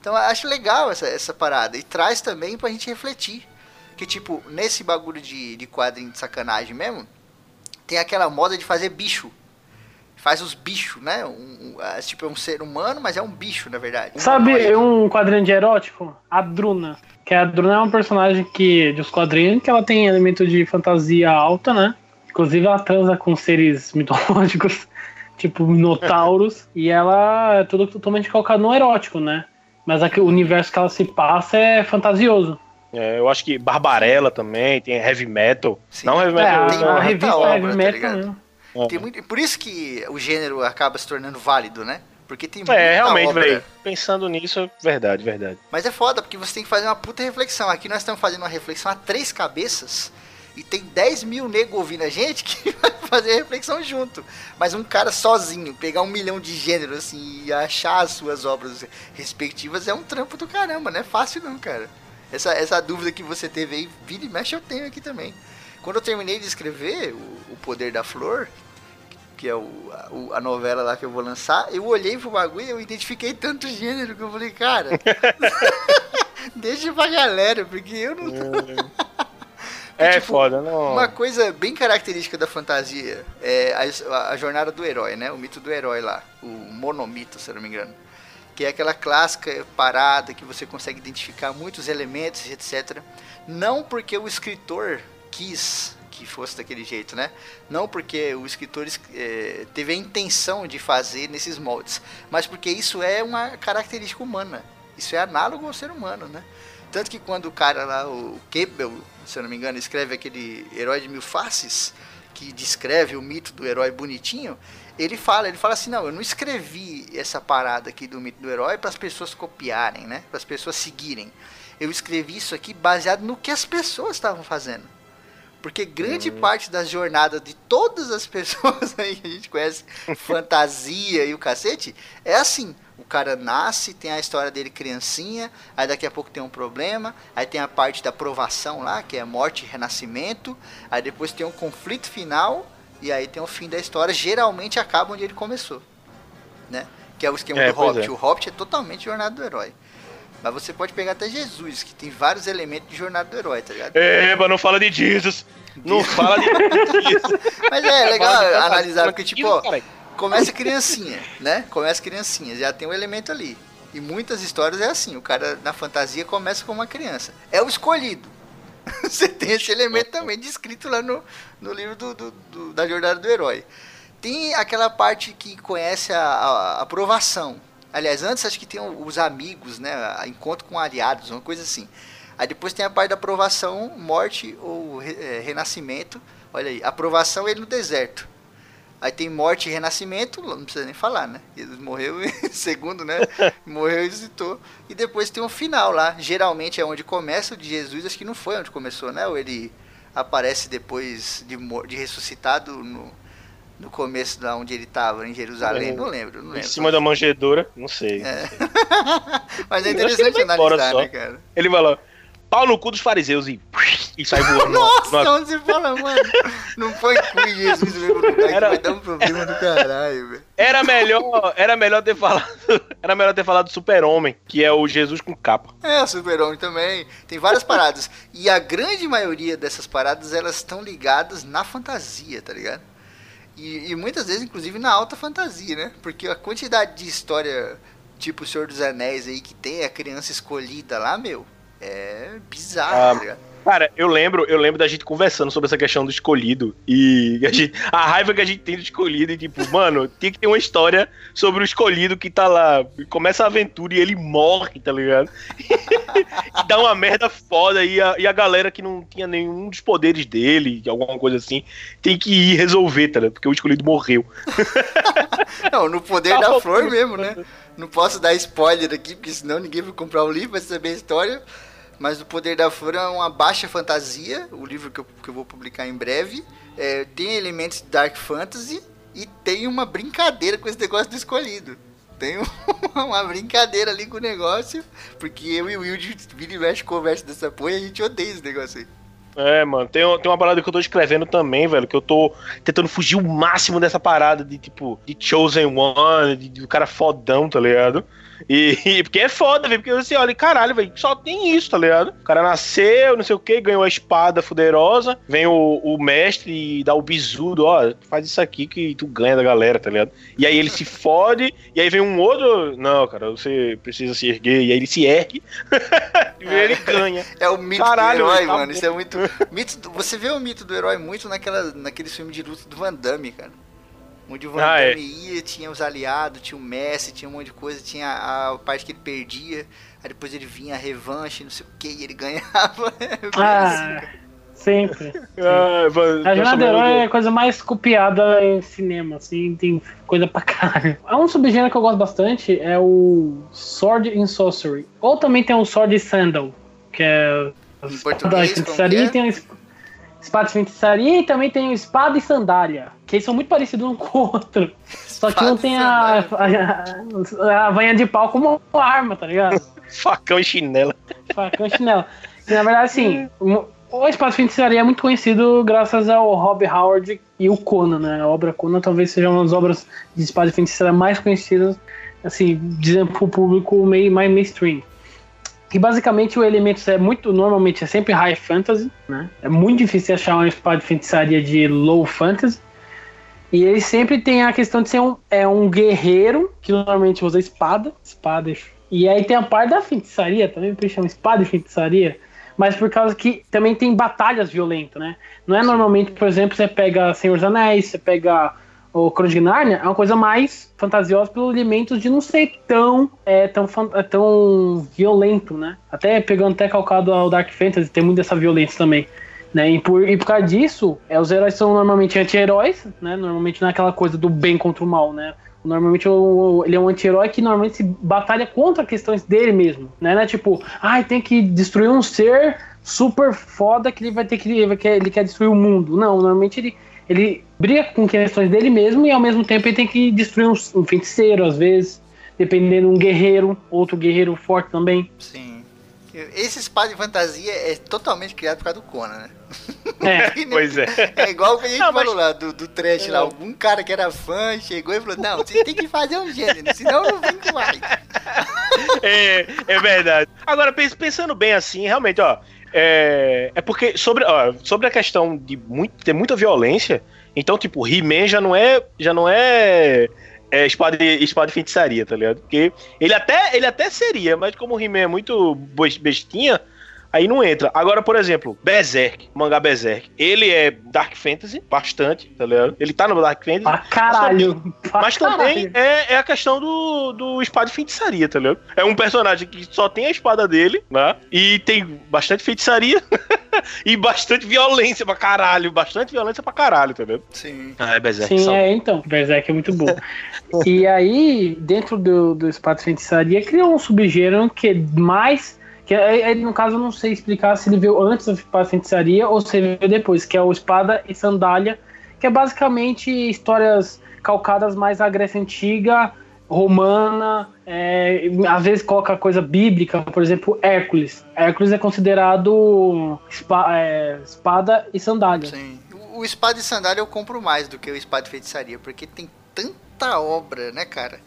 Então eu acho legal essa, essa parada. E traz também pra gente refletir. Que tipo, nesse bagulho de, de quadrinho de sacanagem mesmo, tem aquela moda de fazer bicho. Faz os bichos, né? Um, um, ah, tipo, é um ser humano, mas é um bicho, na verdade. Sabe humanoide. um quadrinho de erótico? A Druna. Que a Druna é uma personagem que, dos quadrinhos que ela tem elemento de fantasia alta, né? Inclusive ela transa com seres [LAUGHS] mitológicos, tipo minotauros, [LAUGHS] e ela é tudo totalmente calcado no erótico, né? Mas aqui, o universo que ela se passa é fantasioso. É, eu acho que Barbarella também, tem heavy metal. Sim. Não heavy É, metal. a, tem não, a muita revista obra, Heavy tá Metal mesmo. Tem muito, por isso que o gênero acaba se tornando válido, né? Porque tem muita É, realmente, obra. velho. Pensando nisso, verdade, verdade. Mas é foda, porque você tem que fazer uma puta reflexão. Aqui nós estamos fazendo uma reflexão a três cabeças e tem 10 mil nego ouvindo a gente [LAUGHS] que vai fazer a reflexão junto. Mas um cara sozinho, pegar um milhão de gêneros assim e achar as suas obras respectivas é um trampo do caramba, não é fácil não, cara. Essa, essa dúvida que você teve aí, vira e mexe, eu tenho aqui também. Quando eu terminei de escrever o, o Poder da Flor, que é o, a, a novela lá que eu vou lançar, eu olhei pro bagulho e eu identifiquei tanto gênero que eu falei, cara, [LAUGHS] deixa pra galera, porque eu não tô... [LAUGHS] é tipo, foda, não. Uma coisa bem característica da fantasia é a, a, jornada do herói, né? O mito do herói lá. O monomito, se eu não me engano. Que é aquela clássica parada que você consegue identificar muitos elementos, etc. Não porque o escritor quis que fosse daquele jeito, né? Não porque o escritor é, teve a intenção de fazer nesses moldes, mas porque isso é uma característica humana. Isso é análogo ao ser humano, né? Tanto que quando o cara lá, o Campbell, se eu não me engano, escreve aquele Herói de Mil Faces, que descreve o mito do herói bonitinho, ele fala, ele fala assim, não, eu não escrevi essa parada aqui do mito do herói para as pessoas copiarem, né? Para as pessoas seguirem. Eu escrevi isso aqui baseado no que as pessoas estavam fazendo. Porque grande uhum. parte das jornadas de todas as [LAUGHS] pessoas aí que a gente conhece, fantasia e o cacete, é assim. O cara nasce, tem a história dele criancinha, aí daqui a pouco tem um problema, aí tem a parte da aprovação lá, que é morte e renascimento, aí depois tem um conflito final, e aí tem o fim da história, geralmente acaba onde ele começou. Né? Que é o esquema é, do Hobbit. É. O Hobbit é totalmente jornada do herói. Mas você pode pegar até Jesus, que tem vários elementos de jornada do herói, tá ligado? É, mas não fala de Jesus. Não fala de Jesus. Mas é legal analisar, porque tipo, ó, começa criancinha, né? Começa criancinha, já tem um elemento ali. E muitas histórias é assim, o cara na fantasia começa com uma criança. É o escolhido. [LAUGHS] Você tem esse elemento também descrito lá no, no livro do, do, do, da jornada do herói. Tem aquela parte que conhece a, a aprovação, Aliás, antes acho que tem os amigos, né? Encontro com aliados, uma coisa assim. Aí depois tem a parte da aprovação, morte ou é, renascimento. Olha aí, aprovação ele no deserto. Aí tem morte e renascimento, não precisa nem falar, né? Ele morreu [LAUGHS] segundo, né? morreu e visitou. E depois tem um final lá. Geralmente é onde começa o de Jesus, acho que não foi onde começou, né? Ou ele aparece depois de, de ressuscitado no, no começo da onde ele estava, em Jerusalém, é, não lembro, não lembro. Em cima da manjedoura, não sei. É. [LAUGHS] Mas é interessante analisar, né, cara? Ele falou, pau no cu dos fariseus e, [LAUGHS] e sai voando. Nossa, onde você fala, mano? Não foi cu Jesus mesmo lugar era... vai dar um problema do caralho, velho. Era melhor, era melhor ter falado, [LAUGHS] era melhor ter falado super-homem, que é o Jesus com capa. É, o super-homem também. Tem várias paradas. E a grande maioria dessas paradas, elas estão ligadas na fantasia, tá ligado? E, e, muitas vezes, inclusive, na alta fantasia, né? Porque a quantidade de história, tipo o Senhor dos Anéis aí, que tem a criança escolhida lá, meu, é bizarro, ah, tá ligado? Cara, eu lembro, eu lembro da gente conversando sobre essa questão do escolhido e a, gente, a, raiva que a gente tem do escolhido e tipo, mano, tem que ter uma história sobre o escolhido que tá lá, começa a aventura e ele morre, tá ligado? [LAUGHS] e dá uma merda foda e a, e a galera que não tinha nenhum dos poderes dele, alguma coisa assim, tem que ir resolver, tá ligado? Porque o escolhido morreu. [LAUGHS] não, no poder [LAUGHS] tá da flor mesmo, né? Não posso dar spoiler aqui, porque senão ninguém vai comprar o livro, vai saber a história. Mas O Poder da Flor é uma baixa fantasia, o livro que eu, que eu vou publicar em breve. É, tem elementos de Dark Fantasy e tem uma brincadeira com esse negócio do escolhido. Tem [LAUGHS] uma brincadeira ali com o negócio, porque eu e o Will vira e mexe conversa dessa porra e a gente odeia esse negócio aí. É, mano, tem, tem uma parada que eu tô escrevendo também, velho, que eu tô tentando fugir o máximo dessa parada de, tipo, de Chosen One, de, de cara fodão, tá ligado? E, [LAUGHS] e, porque é foda, velho. Porque você olha, caralho, velho, só tem isso, tá ligado? O cara nasceu, não sei o que, ganhou a espada fuderosa, vem o, o mestre e dá o bisudo, ó, faz isso aqui que tu ganha da galera, tá ligado? E aí ele se fode, e aí vem um outro. Não, cara, você precisa se erguer, e aí ele se ergue, [LAUGHS] e é, ele ganha. É o mito caralho, do herói, tá mano. Isso é muito. Mito, você vê o mito do herói muito naquela, naquele filme de luta do Van Damme, cara. Onde o Van ah, Damme é. ia, tinha os aliados, tinha o Messi, tinha um monte de coisa, tinha a, parte que ele perdia, aí depois ele vinha a revanche, não sei o que, e ele ganhava. [LAUGHS] ah, assim, sempre. Ah, a Jornada do Herói é a coisa mais copiada em cinema, assim, tem coisa pra caralho. Há um subgênero que eu gosto bastante, é o Sword and Sorcery. Ou também tem o Sword and Sandal, que é... Em português, da é? tem espada de feitiçaria e também tem espada e sandália. Que eles são muito parecidos um [LAUGHS] com o outro. Só que um tem a, a, a, vanha de pau como arma, tá ligado? [LAUGHS] Facão e chinela. Facão e chinela. E, na verdade, assim, [LAUGHS] o Espada de Feitiçaria é muito conhecido graças ao Rob Howard e o Conan, né? A obra Conan talvez seja uma das obras de Espada de Feitiçaria mais conhecidas, assim, dizendo pro público meio mais mainstream. Que basicamente o elemento é muito, normalmente é sempre high fantasy, né? É muito difícil achar uma espada de feitiçaria de low fantasy. E ele sempre tem a questão de ser um, é um guerreiro, que normalmente usa espada, espada. E aí tem a parte da feitiçaria também, por chama espada e feitiçaria, mas por causa que também tem batalhas violentas, né? Não é normalmente, por exemplo, você pega Senhor dos Anéis, você pega o Crônica de Narnia, é uma coisa mais fantasiosa pelos elementos de não ser tão, é, tão, é, tão violento, né? Até pegando até calcado ao Dark Fantasy, tem muito dessa violência também. Né? E, por, e por causa disso, é, os heróis são normalmente anti-heróis, né? Normalmente não é aquela coisa do bem contra o mal, né? Normalmente ele é um anti-herói que normalmente se batalha contra questões dele mesmo, né? Não é tipo, ai, ah, tem que destruir um ser super foda que ele vai ter que ele quer, ele quer destruir o mundo. Não, normalmente ele ele briga com questões dele mesmo e ao mesmo tempo ele tem que destruir um, um feiticeiro às vezes, dependendo um guerreiro, outro guerreiro forte também. Sim. Esse espada de fantasia é totalmente criado por causa do Conan, né? É, [LAUGHS] pois é. É igual o que a gente não, falou mas... lá, do, do trash lá. Algum cara que era fã chegou e falou: Não, você tem que fazer um gênero, senão não vem mais. [LAUGHS] É, é verdade. Agora, pensando bem assim, realmente, ó. É, é porque sobre, ó, sobre a questão de muito, ter muita violência, então, tipo, He-Man já não é. Já não é é, espada, espada feitiçaria, tá ligado? Porque ele até, ele até seria, mas como o He-Man é muito bestinha, aí não entra. Agora, por exemplo, Berserk, mangá Berserk, ele é Dark Fantasy, bastante, tá ligado? Ele tá no Dark Fantasy. Ah, caralho! Mas também, mas também é, é, a questão do, do espada de feitiçaria, tá ligado? É um personagem que só tem a espada dele, né? E tem bastante feitiçaria [LAUGHS] e bastante violência pra caralho. Bastante violência pra caralho, tá ligado? Sim. Ah, é Berserk. Sim, é, então. Berserk é muito bom. [LAUGHS] e aí, dentro do, do espada de feitiçaria, criou um subgênero que é mais que é, no caso, eu não sei explicar se ele veio antes da feitiçaria ou se ele veio depois, que é o Espada e Sandália, que é basicamente histórias calcadas mais à Grécia Antiga, romana, é, às vezes coloca coisa bíblica, por exemplo, Hércules. Hércules é considerado espa, é, espada e sandália. Sim. O espada e sandália eu compro mais do que o espada e feitiçaria, porque tem tanta obra, né, cara?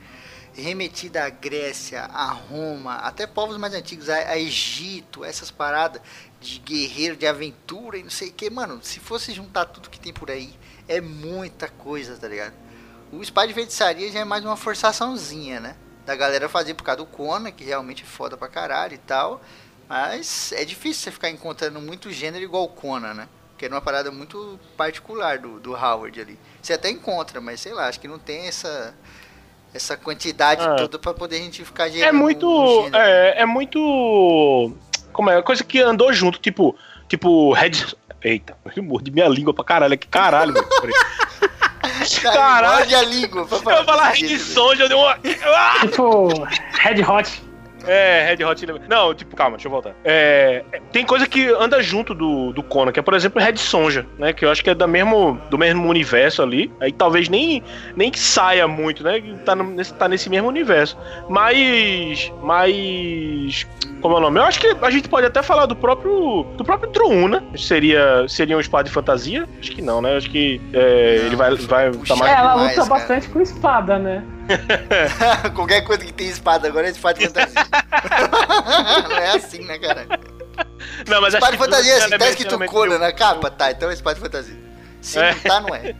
Remetida à Grécia, a Roma, até povos mais antigos, a, a Egito, essas paradas de guerreiro, de aventura e não sei o que, mano, se fosse juntar tudo que tem por aí, é muita coisa, tá ligado? O Spy de Feitiçaria já é mais uma forçaçãozinha, né? Da galera fazer por causa do Conan, que realmente é foda pra caralho e tal. Mas é difícil você ficar encontrando muito gênero igual Conan, né? Porque é uma parada muito particular do, do Howard ali. Você até encontra, mas sei lá, acho que não tem essa essa quantidade é. toda para poder a gente ficar gerando. É muito. é, é muito. Como é? Coisa que andou junto, tipo. Tipo, Red. Eita, eu mordi minha língua pra caralho. Que caralho, velho. [LAUGHS] Caralho. Morde a língua. Eu falar Red Sonja, eu dei uma. Tipo, Red Hot. É, Red Hot Chili Não, tipo, calma, deixa eu voltar. É, tem coisa que anda junto do, do Conan, que é, por exemplo, Red Sonja, né? Que eu acho que é da mesmo, do mesmo universo ali. Aí talvez nem, nem que saia muito, né? Tá, no, tá nesse mesmo universo. Mas. Mas. Como é o nome? Eu acho que a gente pode até falar do próprio. Do próprio né? Seria, seria um espada de fantasia? Acho que não, né? Acho que é, não, ele vai, vai tá mais. É, ela luta demais, bastante com espada, né? [LAUGHS] Qualquer coisa que tem espada agora é espada de fantasia. [LAUGHS] não é assim, né, cara? Não, mas espada de fantasia é assim, tá escrito Conan na capa? Tá, então é espada de fantasia. Se é. não tá, não é.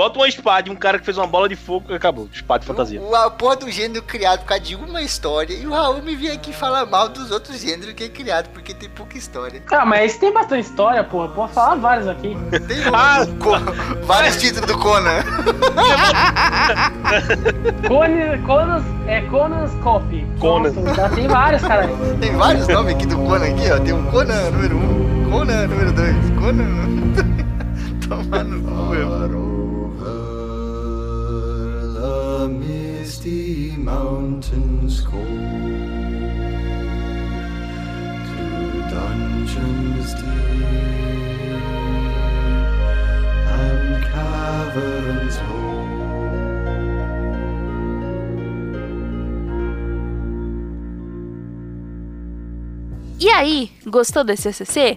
Bota uma espada e um cara que fez uma bola de fogo e acabou. Espada de fantasia. O, a porra do gênero criado por causa de uma história. E o Raul me vem aqui falar mal dos outros gêneros que é criado, porque tem pouca história. Ah, mas esse tem bastante história, porra. Pode falar vários aqui. Tem ah, vários títulos do Conan. Conan, Conan, é Conan's Copy. Conan. já tem vários, cara. Tem vários nomes aqui do Conan aqui, ó. Tem um Conan número 1, um, Conan número 2, Conan. [LAUGHS] Toma no cu, misty mountains cold to dungeons deep and caverns old. E aí, gostou desse ACC?